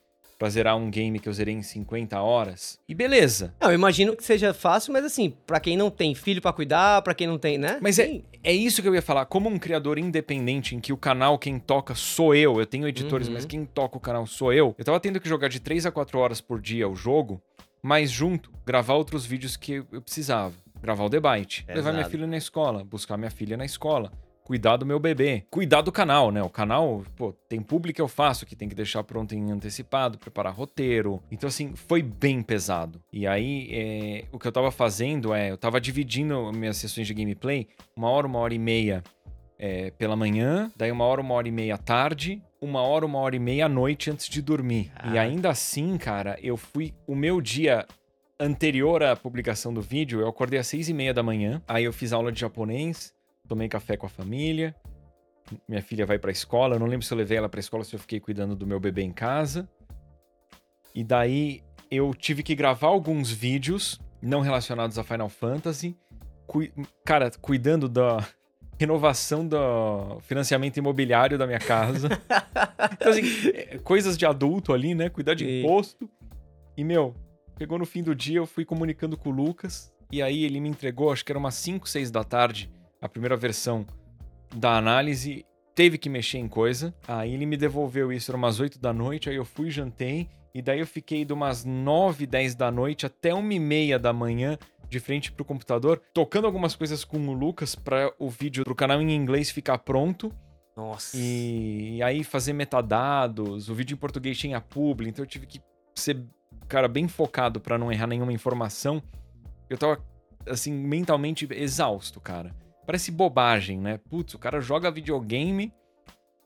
pra zerar um game que eu zerei em 50 horas. E beleza. Não, eu imagino que seja fácil, mas assim, para quem não tem filho para cuidar, para quem não tem, né? Mas é, é isso que eu ia falar. Como um criador independente em que o canal quem toca sou eu, eu tenho editores, uhum. mas quem toca o canal sou eu. Eu tava tendo que jogar de 3 a 4 horas por dia o jogo, mas junto, gravar outros vídeos que eu precisava. Gravar o debate, levar minha filha na escola, buscar minha filha na escola, cuidar do meu bebê, cuidar do canal, né? O canal, pô, tem público que eu faço que tem que deixar pronto em antecipado, preparar roteiro. Então, assim, foi bem pesado. E aí, é, o que eu tava fazendo é, eu tava dividindo minhas sessões de gameplay, uma hora, uma hora e meia é, pela manhã, daí uma hora, uma hora e meia à tarde, uma hora, uma hora e meia à noite antes de dormir. Ah. E ainda assim, cara, eu fui. O meu dia anterior à publicação do vídeo, eu acordei às seis e meia da manhã, aí eu fiz aula de japonês, tomei café com a família. Minha filha vai para a escola. Eu não lembro se eu levei ela para a escola, se eu fiquei cuidando do meu bebê em casa. E daí eu tive que gravar alguns vídeos não relacionados a Final Fantasy. Cui cara, cuidando da renovação do financiamento imobiliário da minha casa. então, assim, é, coisas de adulto ali, né? Cuidar de Sim. imposto. E, meu, chegou no fim do dia, eu fui comunicando com o Lucas. E aí ele me entregou, acho que era umas 5, 6 da tarde, a primeira versão da análise. Teve que mexer em coisa. Aí ele me devolveu isso, era umas 8 da noite. Aí eu fui, jantei. E daí eu fiquei de umas 9, 10 da noite até 1 e meia da manhã de frente pro computador, tocando algumas coisas com o Lucas para o vídeo pro canal em inglês ficar pronto. Nossa. E, e aí fazer metadados, o vídeo em português tinha publi, então eu tive que ser, cara, bem focado para não errar nenhuma informação. Eu tava, assim, mentalmente exausto, cara. Parece bobagem, né? Putz, o cara joga videogame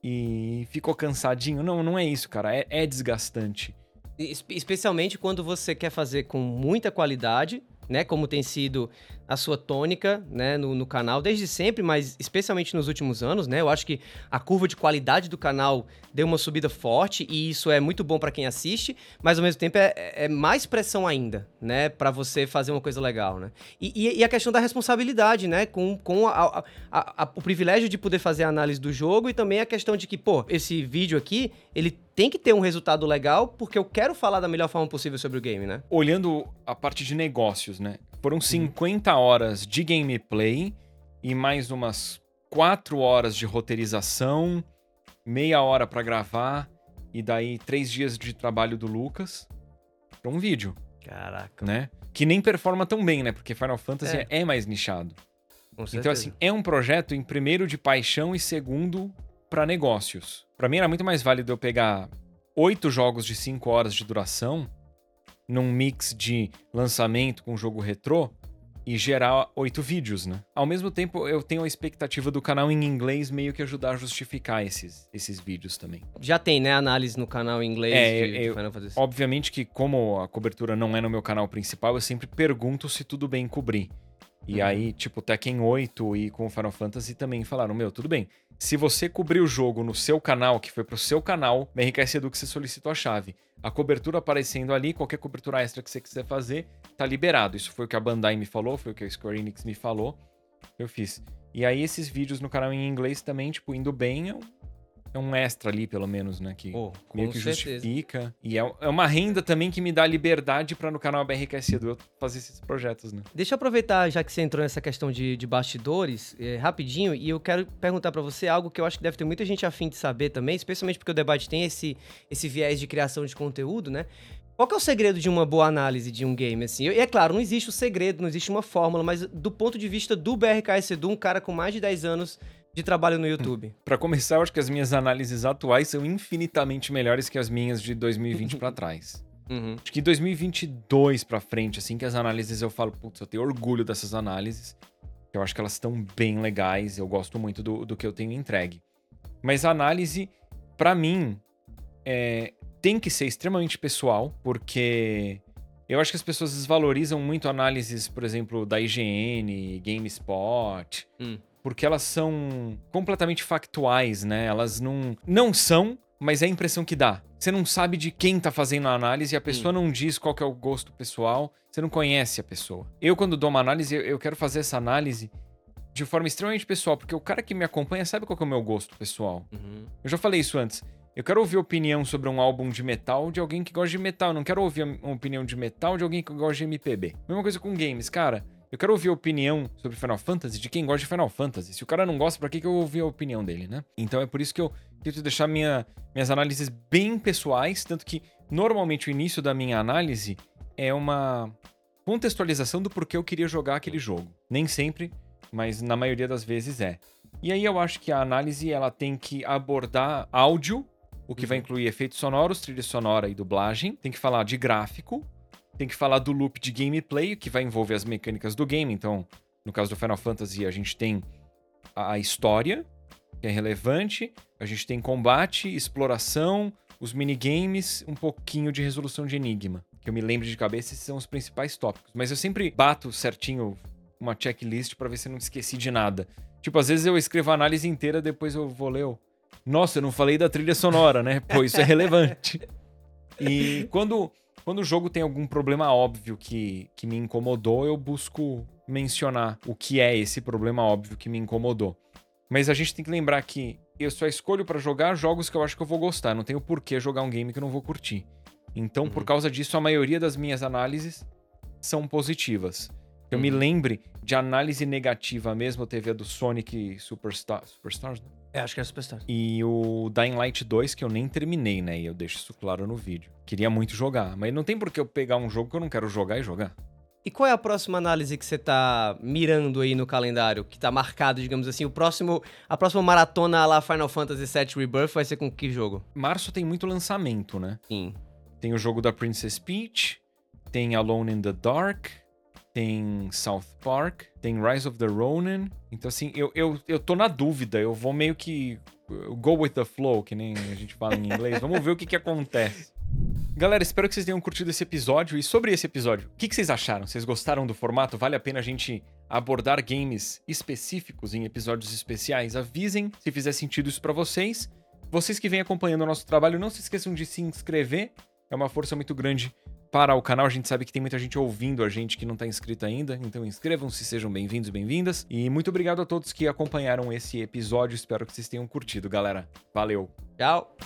e ficou cansadinho. Não, não é isso, cara. É, é desgastante. Es- Especialmente quando você quer fazer com muita qualidade, né? Como tem sido a sua tônica, né? No, no canal desde sempre, mas especialmente nos últimos anos, né? Eu acho que a curva de qualidade do canal deu uma subida forte e isso é muito bom pra quem assiste, mas ao mesmo tempo é, é mais pressão ainda, né? Pra você fazer uma coisa legal, né? E, e- e a questão da responsabilidade, né? Com, com a- a- a- o privilégio de poder fazer a análise do jogo e também a questão de que, pô, esse vídeo aqui, ele tem que ter um resultado legal porque eu quero falar da melhor forma possível sobre o game, né? olhando a parte de negócios, né? Foram 50 horas de gameplay e mais umas 4 horas de roteirização, meia hora pra gravar e daí 3 dias de trabalho do Lucas pra um vídeo, Caraca. né? Que nem performa tão bem, né? Porque Final Fantasy É. é, mais nichado. Então, assim, é um projeto em primeiro de paixão e segundo pra negócios. Pra mim era muito mais válido eu pegar oito jogos de 5 horas de duração num mix de lançamento com jogo retrô e gerar oito vídeos, né? Ao mesmo tempo, eu tenho a expectativa do canal em inglês meio que ajudar a justificar esses, esses vídeos também. Já tem, né, análise no canal em inglês É, de, de eu- Fantasy. Obviamente que, como a cobertura não é no meu canal principal, eu sempre pergunto se tudo bem cobrir. E Uhum. aí, tipo, Tekken 8 e com Final Fantasy também falaram: Meu, tudo bem. Se você cobrir o jogo no seu canal, que foi pro seu canal, BRKS Edu que você solicitou a chave. A cobertura aparecendo ali, qualquer cobertura extra que você quiser fazer, tá liberado. Isso foi o que a Bandai me falou, foi o que a Square Enix me falou. Eu fiz. E aí, esses vídeos no canal em inglês também, tipo, indo bem, um, é um extra ali, pelo menos, né? Que com meio que certeza. justifica. E é, é uma renda também que me dá liberdade pra no canal Edu eu fazer esses projetos, né? Deixa eu aproveitar, já que você entrou nessa questão de, de bastidores, eh, rapidinho, e eu quero perguntar pra você algo que eu acho que deve ter muita gente afim de saber também, especialmente porque o debate tem esse, esse viés de criação de conteúdo, né? Qual é o segredo de uma boa análise de um game, assim? E é claro, não existe o segredo, não existe uma fórmula, mas do ponto de vista do BRKS Edu, um cara com mais de 10 anos de trabalho no YouTube. Pra começar, eu acho que as minhas análises atuais são infinitamente melhores que as minhas de 2020 pra trás. Uhum. Acho que 2022 pra frente, assim que as análises eu falo, putz, eu tenho orgulho dessas análises. Eu acho que elas estão bem legais, eu gosto muito do, do que eu tenho entregue. Mas a análise, pra mim, é, tem que ser extremamente pessoal, porque eu acho que as pessoas desvalorizam muito análises, por exemplo, da IGN, GameSpot, Hum. Porque elas são completamente factuais, né? Elas não, não são, mas é a impressão que dá. Você não sabe de quem tá fazendo a análise e a pessoa não diz qual que é o gosto pessoal, você não conhece a pessoa. Eu, quando dou uma análise, eu- eu quero fazer essa análise de forma extremamente pessoal, porque o cara que me acompanha sabe qual que é o meu gosto pessoal. Uhum. Eu já falei isso antes. Eu quero ouvir opinião sobre um álbum de metal de alguém que gosta de metal. Eu não quero ouvir uma opinião de metal de alguém que gosta de MPB. Mesma coisa com games, cara. Eu quero ouvir opinião sobre Final Fantasy de quem gosta de Final Fantasy. Se o cara não gosta, pra que que eu vou ouvir a opinião dele, né? Então é por isso que eu tento deixar minha, minhas análises bem pessoais, tanto que normalmente o início da minha análise é uma contextualização do porquê eu queria jogar aquele jogo. Nem sempre, mas na maioria das vezes é. E aí eu acho que a análise ela tem que abordar áudio, o que vai incluir efeitos sonoros, trilha sonora e dublagem. Tem que falar de gráfico, tem que falar do loop de gameplay, que vai envolver as mecânicas do game. Então, no caso do Final Fantasy, a gente tem a história, que é relevante, a gente tem combate, exploração, os minigames, um pouquinho de resolução de enigma. Que eu me lembro de cabeça, esses são os principais tópicos. Mas eu sempre bato certinho uma checklist pra ver se eu não esqueci de nada. Tipo, às vezes eu escrevo a análise inteira, depois eu vou ler. Nossa, eu não falei da trilha sonora, né? Pô, isso é relevante. E quando Quando o jogo tem algum problema óbvio que, que me incomodou, eu busco mencionar o que é esse problema óbvio que me incomodou. Mas a gente tem que lembrar que eu só escolho para jogar jogos que eu acho que eu vou gostar. Não tenho por que jogar um game que eu não vou curtir. Então, uhum. por causa disso, a maioria das minhas análises são positivas. Eu uhum. me lembre de análise negativa mesmo, teve a do Sonic Superstar, Superstars, né? É, acho que é Superstar. E o Dying Light 2, que eu nem terminei, né? E eu deixo isso claro no vídeo. Queria muito jogar, mas não tem por que eu pegar um jogo que eu não quero jogar e jogar. E qual é a próxima análise que você tá mirando aí no calendário? Que tá marcado, digamos assim, o próximo, a próxima maratona lá Final Fantasy VII Rebirth vai ser com que jogo? Março tem muito lançamento, né? Sim. Tem o jogo da Princess Peach, tem Alone in the Dark, tem South Park, tem Rise of the Ronin. Então, assim, eu, eu, eu tô na dúvida. Eu vou meio que go with the flow, que nem a gente fala em inglês. Vamos ver o que, que acontece. Galera, espero que vocês tenham curtido esse episódio. E sobre esse episódio, o que, que vocês acharam? Vocês gostaram do formato? Vale a pena a gente abordar games específicos em episódios especiais? Avisem se fizer sentido isso para vocês. Vocês que vêm acompanhando o nosso trabalho, não se esqueçam de se inscrever. É uma força muito grande para o canal. A gente sabe que tem muita gente ouvindo a gente que não está inscrito ainda, então inscrevam-se, sejam bem-vindos e bem-vindas. E muito obrigado a todos que acompanharam esse episódio. Espero que vocês tenham curtido, galera. Valeu. Tchau.